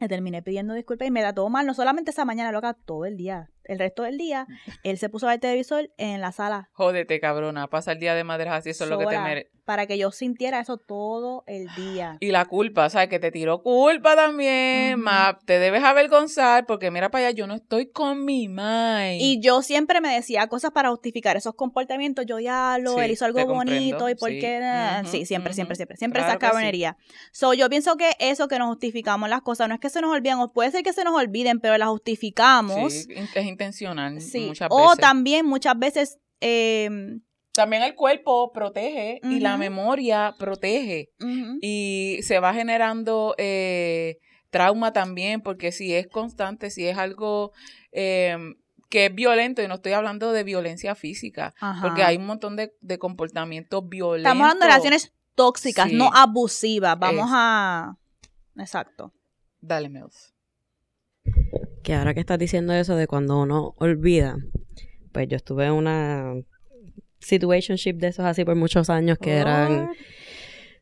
Le terminé pidiendo disculpas y me da todo mal, no solamente esa mañana, loca, todo el día. El resto del día, él se puso a ver televisor en la sala Jódete, cabrona. Pasa el día de madres así, eso es lo que te mereces. para que yo sintiera eso todo el día. Y la culpa, ¿sabes? Que te tiró culpa también. Ujú. ma, te debes avergonzar porque mira para allá, yo no estoy con mi mai. Y yo siempre me decía cosas para justificar esos comportamientos. Yo, diablo, Sí, él hizo algo bonito y por sí. qué. na-?" Ujú, sí, siempre, siempre, siempre. Siempre Claro esa que sí. cabronería. So, yo pienso que eso que nos justificamos las cosas no es que se nos olviden, o puede ser que se nos olviden, pero las justificamos. Es intencional Sí. muchas O veces. también muchas veces. eh, También el cuerpo protege y la memoria protege. Y se va generando eh, trauma también, porque si es constante, si es algo eh, que es violento, y no estoy hablando de violencia física, ajá. porque hay un montón de, de comportamientos violentos. Estamos hablando de relaciones tóxicas, Sí. no abusivas. Vamos Es- a. Exacto. Dale, Mills. Que ahora que estás diciendo eso de cuando uno olvida, pues yo estuve en una situationship de esos así por muchos años que eran...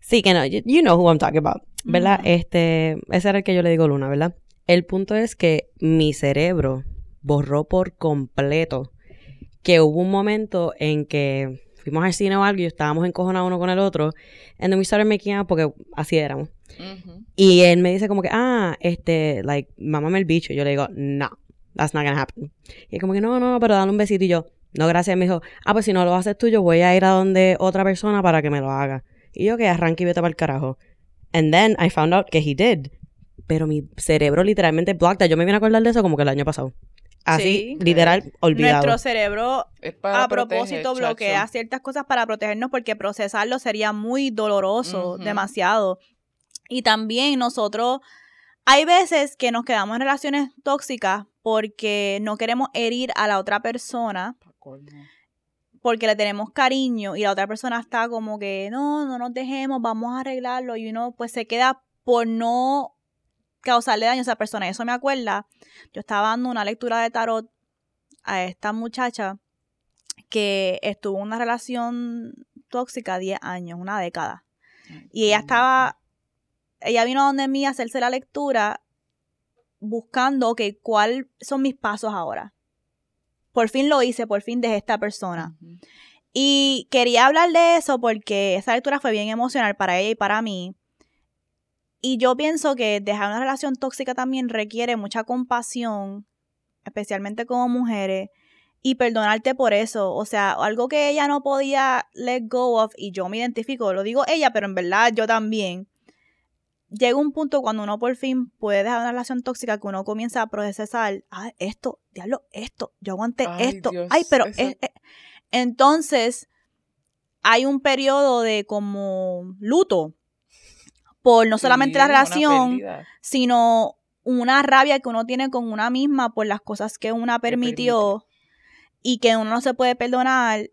Sí, que no, you, you know who I'm talking about, ¿verdad? Este, ese era el que yo le digo Luna, ¿verdad? El punto es que mi cerebro borró por completo que hubo un momento en que fuimos al cine o algo y estábamos encojonados uno con el otro, and then we started making out porque así éramos. Ujú. Y él me dice como que, ah, este, like, mámame el bicho. Yo le digo, no, that's not gonna happen. Y él como que, no, no, pero dale un besito. Y yo, no, gracias. Me dijo, ah, pues si no lo haces tú, yo voy a ir a donde otra persona para que me lo haga. Y yo que arranque y vete para el carajo. And then I found out que he did. Pero mi cerebro literalmente blocked. that. Yo me vine a acordar de eso como que el año pasado. Así, Sí. literal, olvidado. Nuestro cerebro a proteger, propósito chacho. bloquea ciertas cosas para protegernos porque procesarlo sería muy doloroso, demasiado. Y también nosotros, hay veces que nos quedamos en relaciones tóxicas porque no queremos herir a la otra persona, porque le tenemos cariño y la otra persona está como que no, no nos dejemos, vamos a arreglarlo y uno pues se queda por no causarle daño a esa persona. Eso me acuerda, yo estaba dando una lectura de tarot a esta muchacha que estuvo en una relación tóxica 10 años, una década. Y ella estaba, ella vino a donde mí a hacerse la lectura buscando, ok, ¿cuáles son mis pasos ahora? Por fin lo hice, por fin dejé a esta persona. Y quería hablar de eso porque esa lectura fue bien emocional para ella y para mí. Y yo pienso que dejar una relación tóxica también requiere mucha compasión, especialmente como mujeres, y perdonarte por eso. O sea, algo que ella no podía let go of, y yo me identifico, lo digo ella, pero en verdad yo también. Llega un punto cuando uno por fin puede dejar una relación tóxica que uno comienza a procesar, ah, esto, diablo, esto, yo aguanté Ay, esto, Dios, ay, pero eso- es- es- entonces hay un periodo de como luto por no solamente la relación, sino una rabia que uno tiene con una misma por las cosas que una permitió y que uno no se puede perdonar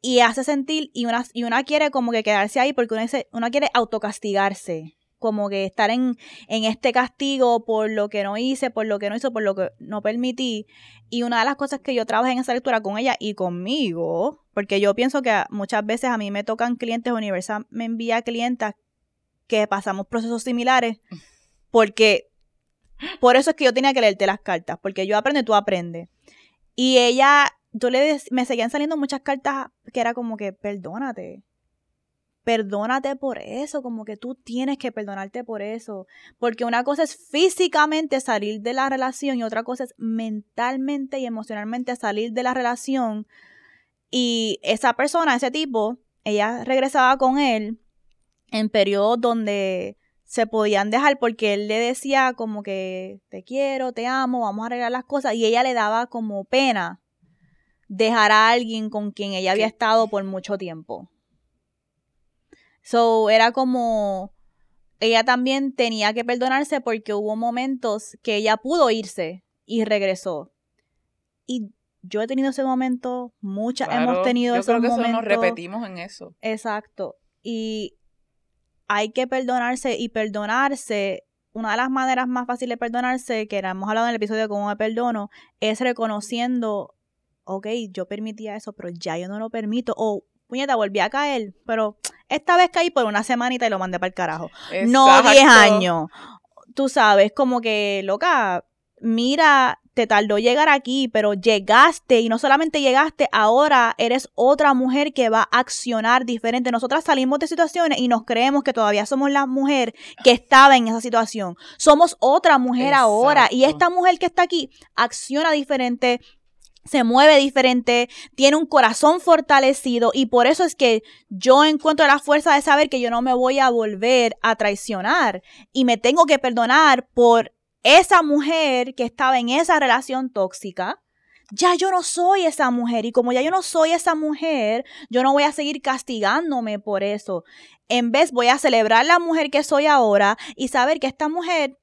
y hace sentir y una, y una quiere como que quedarse ahí porque uno, dice, uno quiere autocastigarse como que estar en, en este castigo por lo que no hice, por lo que no hizo, por lo que no permití. Y una de las cosas que yo trabajé en esa lectura con ella y conmigo, porque yo pienso que muchas veces a mí me tocan clientes, Universal me envía clientas que pasamos procesos similares, porque por eso es que yo tenía que leerte las cartas, porque yo aprendo y tú aprendes. Y ella, yo le me seguían saliendo muchas cartas que era como que, perdónate, perdónate por eso, como que tú tienes que perdonarte por eso, porque una cosa es físicamente salir de la relación y otra cosa es mentalmente y emocionalmente salir de la relación. Y esa persona, ese tipo, ella regresaba con él en periodos donde se podían dejar porque él le decía como que te quiero, te amo, vamos a arreglar las cosas y ella le daba como pena dejar a alguien con quien ella había estado por mucho tiempo. So, era como ella también tenía que perdonarse porque hubo momentos que ella pudo irse y regresó. Y yo he tenido ese momento, muchas hemos tenido yo esos creo que momentos. Eso nos repetimos en eso. Exacto. Y hay que perdonarse y perdonarse. Una de las maneras más fáciles de perdonarse, que hemos hablado en el episodio de cómo me perdono, es reconociendo, ok, yo permitía eso, pero ya yo no lo permito. O, puñeta, volví a caer, pero esta vez caí por una semanita y lo mandé para el carajo. No 10 años. Tú sabes, como que, loca, mira, te tardó llegar aquí, pero llegaste y no solamente llegaste, ahora eres otra mujer que va a accionar diferente. Nosotras salimos de situaciones y nos creemos que todavía somos la mujer que estaba en esa situación. Somos otra mujer ahora y esta mujer que está aquí acciona diferente, se mueve diferente, tiene un corazón fortalecido y por eso es que yo encuentro la fuerza de saber que yo no me voy a volver a traicionar y me tengo que perdonar por esa mujer que estaba en esa relación tóxica, ya yo no soy esa mujer y como ya yo no soy esa mujer, yo no voy a seguir castigándome por eso. En vez voy a celebrar la mujer que soy ahora y saber que esta mujer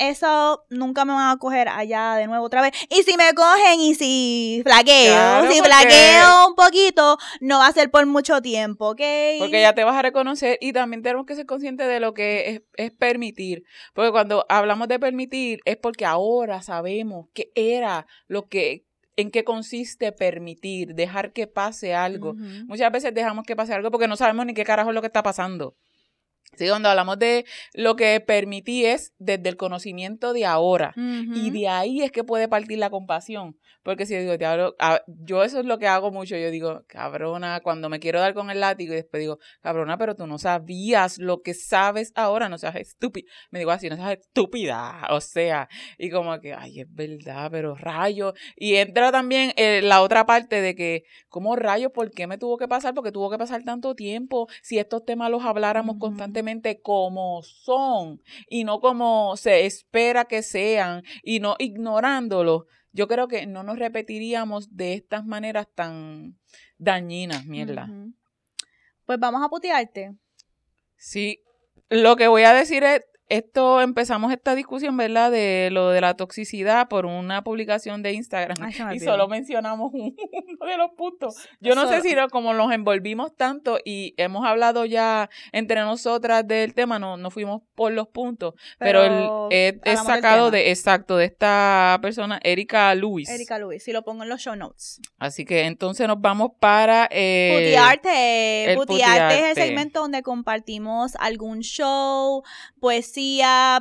eso nunca me van a coger allá de nuevo otra vez. Y si me cogen y si flaqueo, si flaqueo un poquito, no va a ser por mucho tiempo, ¿ok? Porque ya te vas a reconocer y también tenemos que ser conscientes de lo que es, es permitir. Porque cuando hablamos de permitir es porque ahora sabemos qué era lo que en qué consiste permitir, dejar que pase algo. Muchas veces dejamos que pase algo porque no sabemos ni qué carajo es lo que está pasando. Sí, cuando hablamos de lo que permití es desde el conocimiento de ahora. Y de ahí es que puede partir la compasión. Porque si yo digo, te hablo, yo eso es lo que hago mucho. Yo digo, cabrona, cuando me quiero dar con el látigo y después digo, cabrona, pero tú no sabías lo que sabes ahora, no seas estúpida. Me digo así, no seas estúpida. O sea, y como que, ay, es verdad, pero rayo. Y entra también eh, la otra parte de que, ¿cómo rayo? ¿Por qué me tuvo que pasar? Porque tuvo que pasar tanto tiempo. Si estos temas los habláramos constantemente como son y no como se espera que sean y no ignorándolos yo creo que no nos repetiríamos de estas maneras tan dañinas, mierda. Pues vamos a putearte. Sí, lo que voy a decir es, esto empezamos esta discusión, ¿verdad? De lo de la toxicidad por una publicación de Instagram y solo mencionamos <laughs> uno de los puntos. Yo no sé si como nos envolvimos tanto y hemos hablado ya entre nosotras del tema, no, no fuimos por los puntos, pero, es, sacado de exacto de esta persona, Erika Luis. Erika Luis, si lo pongo en los show notes. Así que entonces nos vamos para eh, Putiarte. Putiarte es el segmento donde compartimos algún show,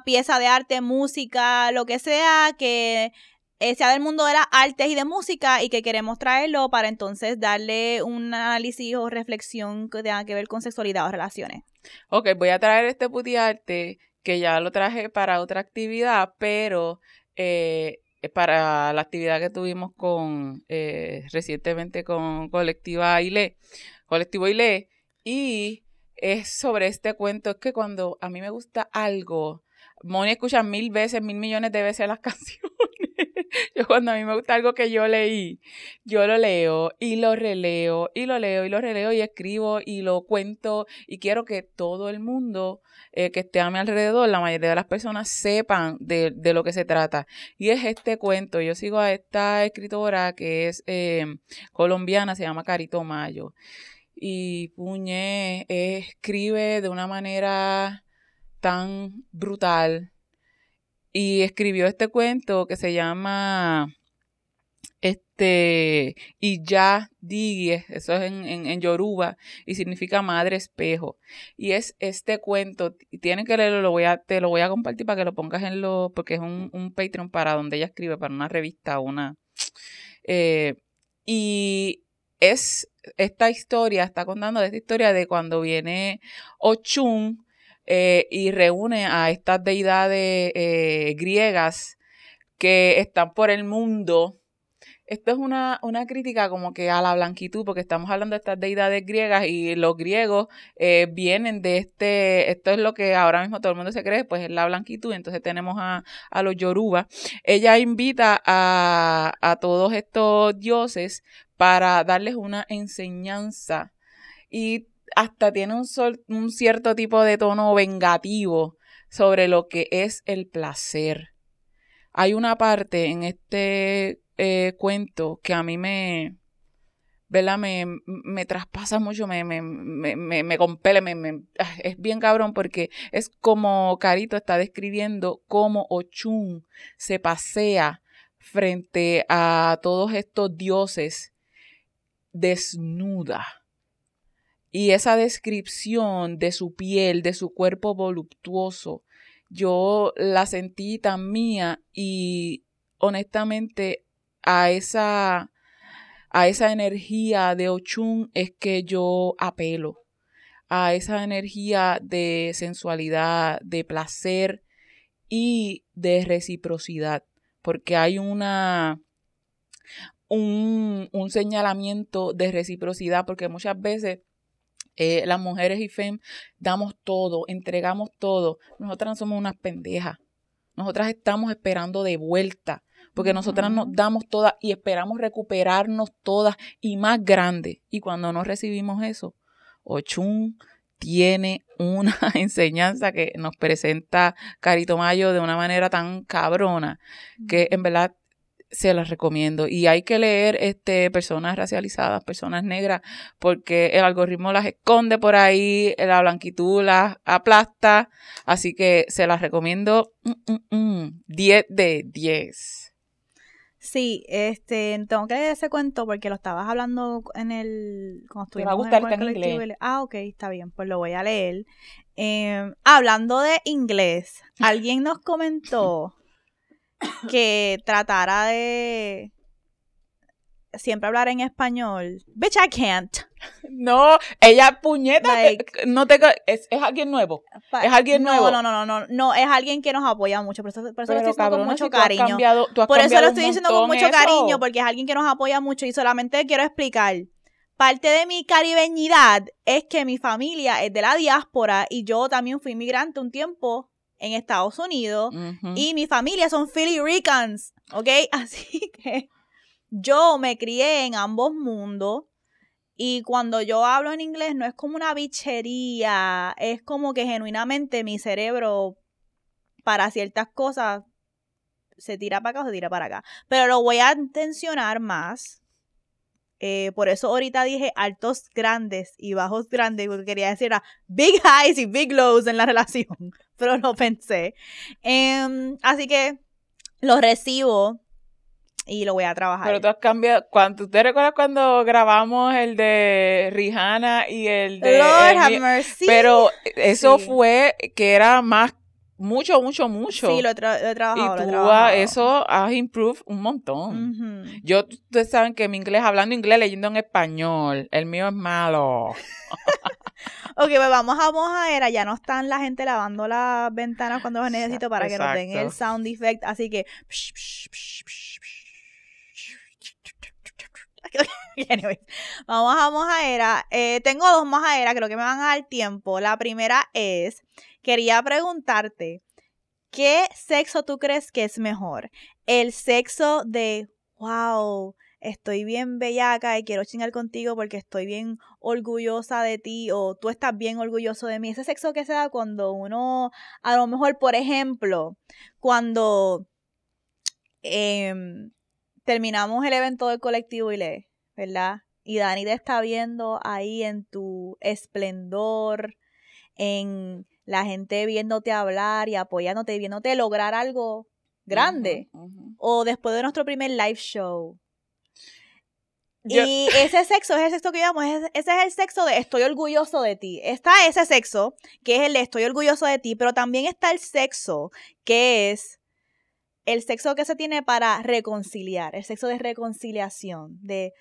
pieza de arte, música, lo que sea que eh, sea del mundo de las artes y de música y que queremos traerlo para entonces darle un análisis o reflexión que tenga que ver con sexualidad o relaciones. Ok, voy a traer este puti arte que ya lo traje para otra actividad, pero eh, para la actividad que tuvimos con eh, recientemente con Colectiva ILE, Colectivo ILE, y es sobre este cuento. Es que cuando a mí me gusta algo, Moni escucha mil veces, mil millones de veces las <laughs> canciones. yo cuando a mí me gusta algo que yo leí, yo lo leo y lo releo y lo leo y lo releo y escribo y lo cuento y quiero que todo el mundo eh, que esté a mi alrededor, la mayoría de las personas sepan de, de, lo que se trata. Y es este cuento. Yo sigo a esta escritora que es eh, colombiana, se llama Carito Mayo y Puñé escribe de una manera tan brutal y escribió este cuento que se llama este y ya Digi, eso es en, en, Yoruba y significa madre espejo. Y es este cuento, tienen que leerlo, te lo voy a compartir para que lo pongas en lo, porque es un, un Patreon para donde ella escribe, para una revista, una eh, y es esta historia, está contando esta historia de cuando viene Ochun eh, y reúne a estas deidades eh, griegas que están por el mundo esto es una, una crítica como que a la blanquitud, porque estamos hablando de estas deidades griegas y los griegos eh, vienen de este, esto es lo que ahora mismo todo el mundo se cree, pues es la blanquitud, entonces tenemos a, a los yoruba. Ella invita a, a todos estos dioses para darles una enseñanza y hasta tiene un, sol, un cierto tipo de tono vengativo sobre lo que es el placer. Hay una parte en este eh, cuento que a mí me, ¿verdad? Me, me traspasa mucho, me, me, me, me compele, me, ah, es bien cabrón porque es como Carito está describiendo cómo Ochun se pasea frente a todos estos dioses desnuda. Y esa descripción de su piel, de su cuerpo voluptuoso, yo la sentí tan mía y honestamente a esa, a esa energía de Ochun es que yo apelo, a esa energía de sensualidad, de placer y de reciprocidad, porque hay una, un, un señalamiento de reciprocidad, porque muchas veces eh, las mujeres y FEM damos todo, entregamos todo. Nosotras no somos unas pendejas. Nosotras estamos esperando de vuelta, porque nosotras nos damos todas y esperamos recuperarnos todas y más grande. Y cuando no recibimos eso, Ochun tiene una <laughs> enseñanza que nos presenta Carito Mayo de una manera tan cabrona que en verdad se las recomiendo. Y hay que leer este, personas racializadas, personas negras, porque el algoritmo las esconde por ahí, la blanquitud las aplasta. Así que se las recomiendo 10 mm, mm, mm, de 10. Sí, este, tengo que leer ese cuento porque lo estabas hablando en el... Cuando Te va a gustar, en inglés. Ah, ok, está bien, pues lo voy a leer. Em, hablando de inglés, alguien nos comentó <coughs> que tratara de siempre hablar en español. Bitch, I can't. <laughs> No, ella puñeta, no te es, es, alguien nuevo. Es alguien nuevo. No, no, no, no, no, es alguien que nos apoya mucho, por eso, por eso lo estoy diciendo con mucho cariño. por eso lo estoy diciendo con mucho cariño, porque es alguien que nos apoya mucho y solamente quiero explicar. Parte de mi caribeñidad es que mi familia es de la diáspora y yo también fui inmigrante un tiempo en Estados Unidos y mi familia son Philly Ricans, ¿ok? <laughs> Así que yo me crié en ambos mundos y cuando yo hablo en inglés no es como una bichería, es como que genuinamente mi cerebro para ciertas cosas se tira para acá o se tira para acá. Pero lo voy a intencionar más. Eh, por eso ahorita dije altos grandes y bajos grandes, porque quería decir era big highs y big lows en la <laughs> relación, pero no pensé. Em, así que lo recibo y lo voy a trabajar. Pero tú has cambiado. Cuando, ¿Te recuerdas cuando grabamos el de Rihanna y el de. Lord have mercy. Pero eso fue que era más. Mucho, mucho, mucho. Sí, lo, he trabajado. Y tú lo eso has improved un montón. Yo, ustedes saben que mi inglés, hablando inglés, leyendo en español. El mío es malo. <laughs> ok, pues vamos a mojadera. Ya no están la gente lavando las ventanas cuando los necesito para que nos den el sound effect. Así que. <laughs> vamos a mojadera. Eh, tengo dos mojaderas, creo que me van a dar tiempo. La primera es, quería preguntarte, ¿qué sexo tú crees que es mejor? El sexo de, wow, estoy bien bellaca y quiero chingar contigo porque estoy bien orgullosa de ti o tú estás bien orgulloso de mí. Ese sexo que se da cuando uno, a lo mejor, por ejemplo, cuando... Em, terminamos el evento del colectivo y le, ¿verdad? Y Dani te está viendo ahí en tu esplendor, en la gente viéndote hablar y apoyándote, viéndote lograr algo grande. O después de nuestro primer live show. Y ese sexo es el sexo que llamamos, ese es el sexo de estoy orgulloso de ti. Está ese sexo, que es el de estoy orgulloso de ti, pero también está el sexo que es el sexo que se tiene para reconciliar, el sexo de reconciliación, de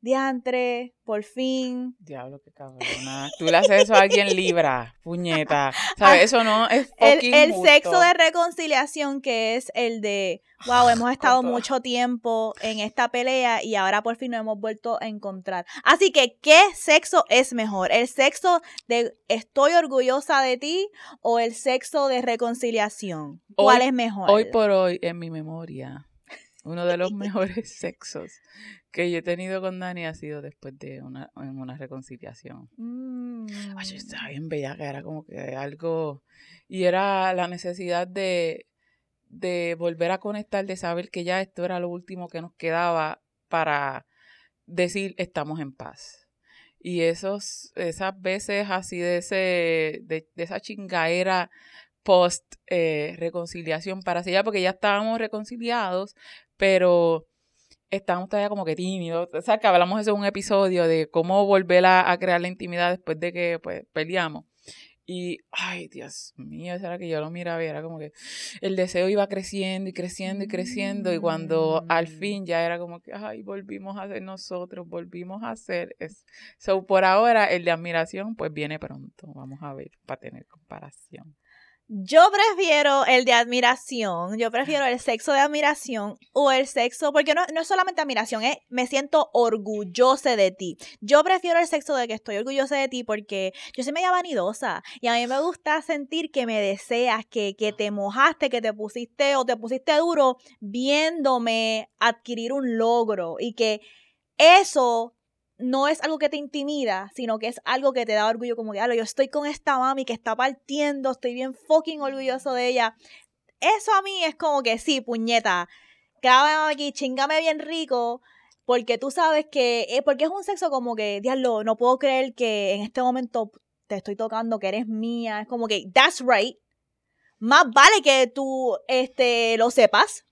diantre, por fin. Diablo, qué cabrona. Tú le haces eso a alguien <laughs> libra, puñeta. ¿Sabes? Eso no es El, fucking el justo. sexo de reconciliación que es el de, wow, hemos estado mucho tiempo en esta pelea y ahora por fin nos hemos vuelto a encontrar. Así que, ¿qué sexo es mejor? ¿El sexo de estoy orgullosa de ti o el sexo de reconciliación? ¿Cuál Hoy- es mejor? Hoy por hoy, en mi memoria, uno de los <laughs> mejores sexos que yo he tenido con Dani ha sido después de una, en una reconciliación. Mm. Ay, yo estaba bien bella, que era como que algo... Y era la necesidad de, de volver a conectar, de saber que ya esto era lo último que nos quedaba para decir estamos en paz. Y esos, esas veces así de, ese, de, de esa chingaera post eh, reconciliación para allá, porque ya estábamos reconciliados, pero estábamos todavía como que tímidos. O sea, que hablamos eso en un episodio de cómo volver a, a crear la intimidad después de que pues, peleamos. Y, ay, Dios mío, esa era que yo lo miraba y era como que el deseo iba creciendo y creciendo y creciendo. Y cuando al Mm. fin ya era como que, ay, volvimos a ser nosotros, volvimos a ser. Es... So, por ahora, el de admiración, pues viene pronto. Vamos a ver, para tener comparación. Yo prefiero el de admiración, yo prefiero el sexo de admiración o el sexo, porque no, no es solamente admiración, es me siento orgullosa de ti. Yo prefiero el sexo de que estoy orgullosa de ti porque yo soy media vanidosa y a mí me gusta sentir que me deseas, que, que te mojaste, que te pusiste o te pusiste duro viéndome adquirir un logro y que eso no es algo que te intimida, sino que es algo que te da orgullo, como que, "Alo, yo estoy con esta mami que está partiendo, estoy bien fucking orgulloso de ella. Eso a mí es como que sí, puñeta, grábame aquí, chingame bien rico, porque tú sabes que, eh, porque es un sexo como que, diablo, no puedo creer que en este momento te estoy tocando, que eres mía, es como que, that's right. Más vale que tú, este, lo sepas,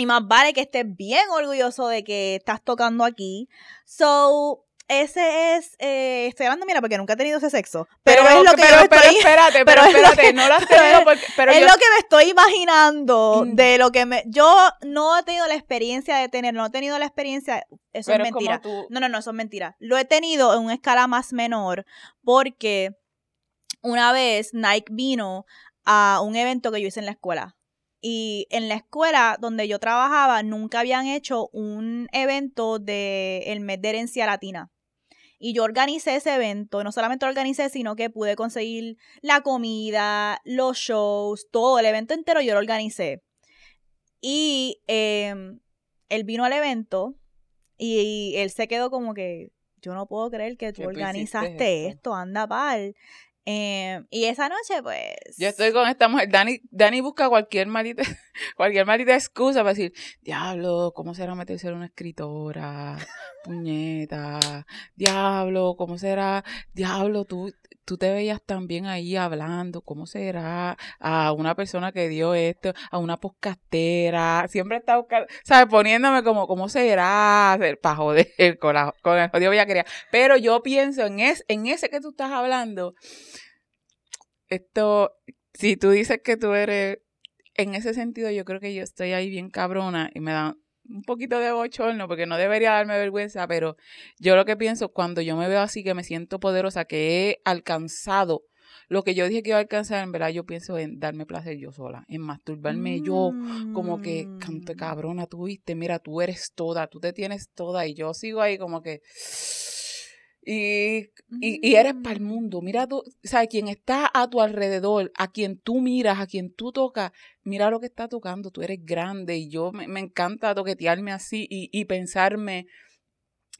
y más vale que estés bien orgulloso de que estás tocando aquí. So, ese es. eh, estoy hablando, mira, porque nunca he tenido ese sexo. Pero, es lo que pero, yo pero estoy. espérate, <laughs> pero, es espérate, que- no lo has <laughs> tenido es- porque, pero es yo, lo que me estoy imaginando Mm. de lo que me. Yo no he tenido la experiencia de tener, no he tenido la experiencia. Eso es mentira. tú- No, no, no, eso es mentira. Lo he tenido en una escala más menor porque una vez Nike vino a un evento que yo hice en la escuela. Y en la escuela donde yo trabajaba nunca habían hecho un evento del el mes de herencia latina. Y yo organicé ese evento, no solamente lo organicé, sino que pude conseguir la comida, los shows, todo, el evento entero yo lo organicé. Y em, él vino al evento y él se quedó como que, yo no puedo creer que tú organizaste esto". esto, anda pal. Em, y esa noche, pues... Yo estoy con esta mujer. Dani, Dani busca cualquier maldita, <laughs> cualquier maldita excusa para decir, diablo, ¿cómo será meterse en una escritora? Puñeta. Diablo, ¿cómo será? Diablo, tú, tú te veías también ahí hablando. ¿Cómo será? A una persona que dio esto, a una podcastera. Siempre está buscando, ¿sabes? Poniéndome como, ¿cómo será? Para joder <laughs> con, la, con el jodido bellaquería. Pero yo pienso en, es, en ese que tú estás hablando. Esto, si tú dices que tú eres, en ese sentido yo creo que yo estoy ahí bien cabrona y me da un poquito de bochorno porque no debería darme vergüenza, pero yo lo que pienso cuando yo me veo así que me siento poderosa, que he alcanzado lo que yo dije que iba a alcanzar, en verdad yo pienso en darme placer yo sola, en masturbarme yo, como que, canto Mm. cabrona, tú viste, mira, tú eres toda, tú te tienes toda y yo sigo ahí como que... Y, y, y eres para el Mm. mundo. Mira tú, sea, quien está a tu alrededor, a quien tú miras, a quien tú tocas, mira lo que está tocando. Tú eres grande y yo me, me encanta toquetearme así y, y pensarme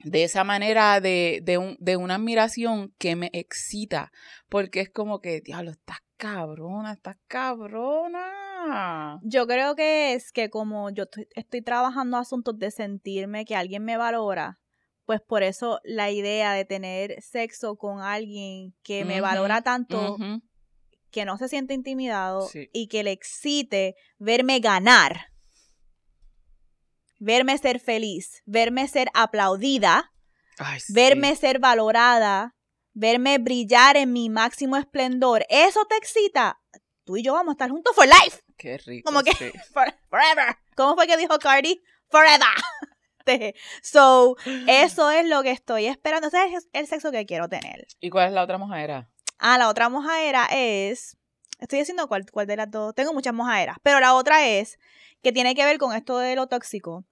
de esa manera de, de, un, de una admiración que me excita. Porque es como que, diablo, estás cabrona, estás cabrona. Yo creo que es que como yo estoy, estoy trabajando asuntos de sentirme que alguien me valora, pues por eso la idea de tener sexo con alguien que me valora tanto, que no se siente intimidado Sí. y que le excite verme ganar, verme ser feliz, verme ser aplaudida, Ay, sí. verme ser valorada, verme brillar en mi máximo esplendor, eso te excita. Tú y yo vamos a estar juntos for life. Qué rico. como que- sí. <laughs> For- forever. ¿Cómo fue que dijo Cardi? Forever. Este, <laughs> so, <gasps> eso es lo que estoy esperando. Ese es el sexo que quiero tener. ¿Y cuál es la otra mojadera? Ah, la otra mojadera es. Estoy diciendo cuál, cuál de las dos. Tengo muchas mojaderas. Pero la otra es que tiene que ver con esto de lo tóxico.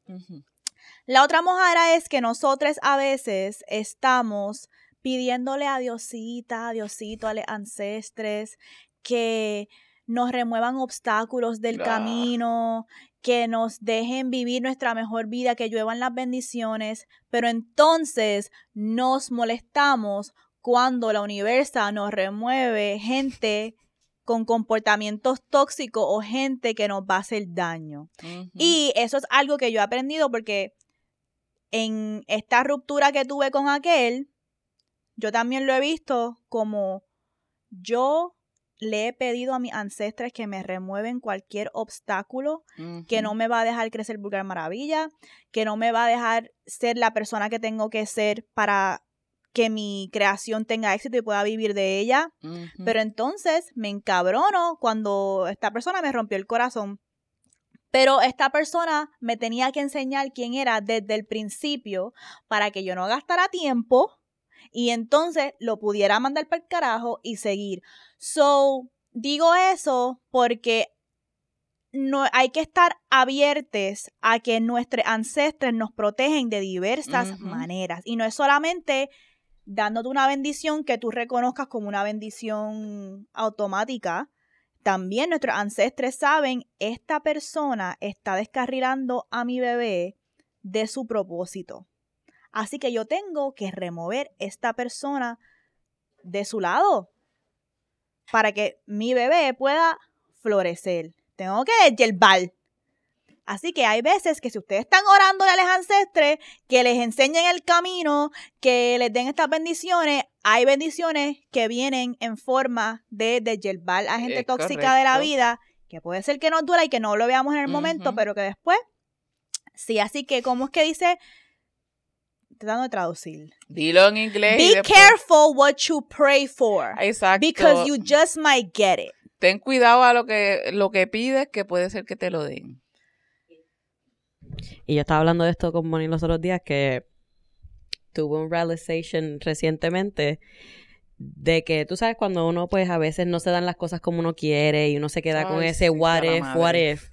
La otra mojadera es que nosotros a veces estamos pidiéndole a Diosita, a Diosito, a los ancestres, que nos remuevan obstáculos del Ah. camino, que nos dejen vivir nuestra mejor vida, que lluevan las bendiciones, pero entonces nos molestamos cuando la universa nos remueve gente con comportamientos tóxicos o gente que nos va a hacer daño. Y eso es algo que yo he aprendido porque en esta ruptura que tuve con aquel, yo también lo he visto como yo le he pedido a mis ancestres que me remueven cualquier obstáculo que no me va a dejar crecer vulgar maravilla, que no me va a dejar ser la persona que tengo que ser para que mi creación tenga éxito y pueda vivir de ella. Pero entonces me encabrono cuando esta persona me rompió el corazón. Pero esta persona me tenía que enseñar quién era desde el principio para que yo no gastara tiempo y entonces lo pudiera mandar para el carajo y seguir. So, digo eso porque no, hay que estar abiertos a que nuestros ancestres nos protegen de diversas maneras. Y no es solamente dándote una bendición que tú reconozcas como una bendición automática. También nuestros ancestres saben, esta persona está descarrilando a mi bebé de su propósito. Así que yo tengo que remover esta persona de su lado para que mi bebé pueda florecer. Tengo que yerbal. Así que hay veces que si ustedes están orando a los ancestres, que les enseñen el camino, que les den estas bendiciones, hay bendiciones que vienen en forma de, de yerbal a gente Es tóxica de la vida, que puede ser que nos duela y que no lo veamos en el momento, pero que después, sí, así que, ¿cómo es que dice? Tratando de traducir. Dilo en inglés. Be después- careful what you pray for. Exacto. Because you just might get it. Ten cuidado a lo que, lo que pides, que puede ser que te lo den. Y yo estaba hablando de esto con Moni los otros días que tuve un realization recientemente de que tú sabes cuando uno pues a veces no se dan las cosas como uno quiere y uno se queda con ese sí, what if, madre. what if.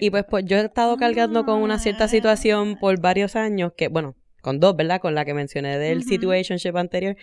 Y pues, pues yo he estado cargando con una cierta situación por varios años que, bueno, con dos, ¿verdad? Con la que mencioné del Ujú. situationship anterior,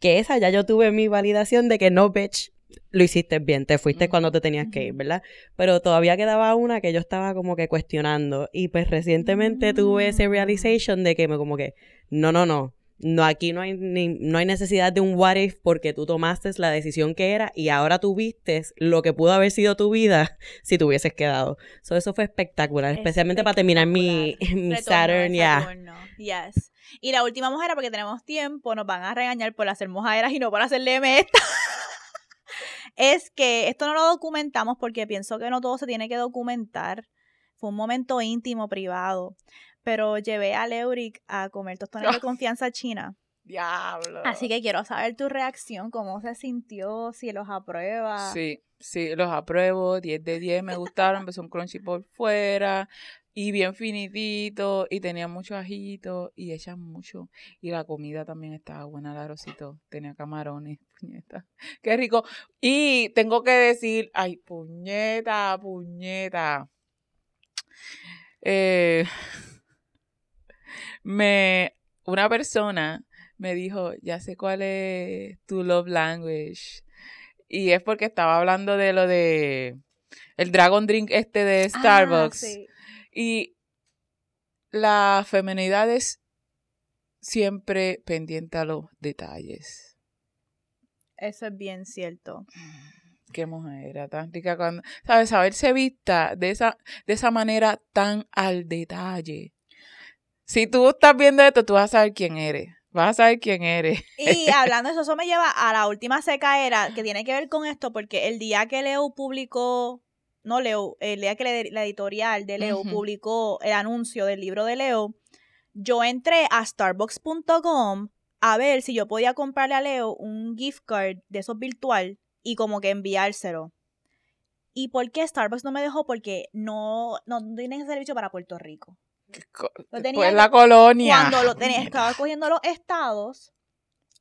que esa ya yo tuve mi validación de que no, bitch, lo hiciste bien, te fuiste cuando te tenías que ir. ¿verdad? Pero todavía quedaba una que yo estaba como que cuestionando y pues recientemente tuve ese Mm. realization de que me como que, no, no, no, no, aquí no hay, ni- no hay necesidad de un what if porque tú tomaste la decisión que era y ahora tú vistes lo que pudo haber sido tu vida <laughs> si te hubieses quedado. So, eso fue espectacular, especialmente para terminar mi, <laughs> mi Saturn, ya. Yes. Y la última mojera, porque tenemos tiempo, nos van a regañar por hacer mojaderas y no por hacerle esta. <laughs> es que esto no lo documentamos porque pienso que no todo se tiene que documentar. Fue un momento íntimo, privado. Pero llevé a Leuric a comer tostones de <laughs> confianza china. Diablo. Así que quiero saber tu reacción, cómo se sintió, si los aprueba. Sí, sí, los apruebo, 10 de 10, me gustaron, empezó un crunchy por fuera y bien finitito y tenía mucho ajito y echan mucho y la comida también estaba buena, el arrocito, tenía camarones, <laughs> puñeta, qué rico. Y tengo que decir, ay, puñeta, puñeta. Eh, me, una persona me dijo, ya sé cuál es tu love language. Y es porque estaba hablando de lo de el Dragon Drink este de Ah, Starbucks. sí. Y la feminidad es siempre pendiente a los detalles. Eso es bien cierto. Qué mujer tan rica cuando, sabes, saberse vista de esa, de esa manera tan al detalle. Si tú estás viendo esto, tú vas a saber quién eres. Vas a saber quién eres. Y hablando de eso, eso me lleva a la última secaera que tiene que ver con esto, porque el día que Leo publicó, no Leo, el día que la- la editorial de Leo publicó el anuncio del libro de Leo, yo entré a starbucks.com a ver si yo podía comprarle a Leo un gift card de esos virtual y como que enviárselo. ¿Y por qué Starbucks no me dejó? Porque no, no tienen ese servicio para Puerto Rico. Co- Lo tenía Pues la colonia. Cuando lo tenía, estaba cogiendo los estados,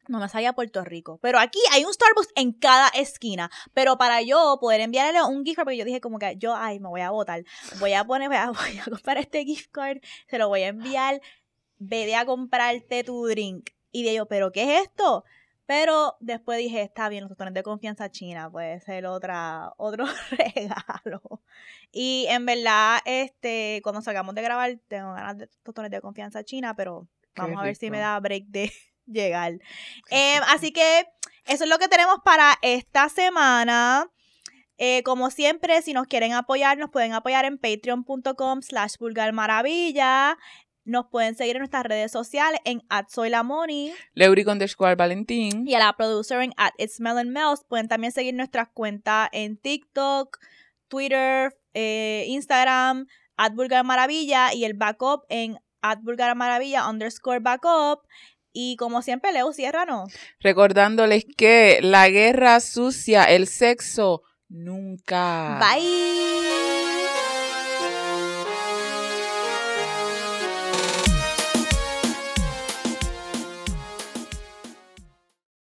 no me salía Puerto Rico. Pero aquí hay un Starbucks en cada esquina. Pero para yo poder enviarle un gift card, porque yo dije como que yo, ay, me voy a votar. Voy a poner, voy a, <laughs> voy a comprar este gift card, se lo voy a enviar, vete a comprarte tu drink. Y de yo, ¿pero qué es esto? Pero después dije, está bien, los tostones de confianza china, puede ser otra, <laughs> otro regalo. Y en verdad, este, cuando salgamos de grabar, tengo ganas de tostones de confianza china, pero Qué vamos a ver si me da break de <laughs> llegar. Em, así que eso es lo que tenemos para esta semana. Eh, como siempre, si nos quieren apoyar, nos pueden apoyar en patreon.com slash vulgarmaravilla. Nos pueden seguir en nuestras redes sociales en @soylamoni Leuric underscore Valentín. y a la producer en at It's. Pueden también seguir nuestras cuentas en TikTok, Twitter, eh, Instagram, at Vulgar Maravilla y el backup en at Vulgar Maravilla underscore backup. Y como siempre, Leo, ¿no? Recordándoles que la guerra sucia, el sexo, nunca. Bye.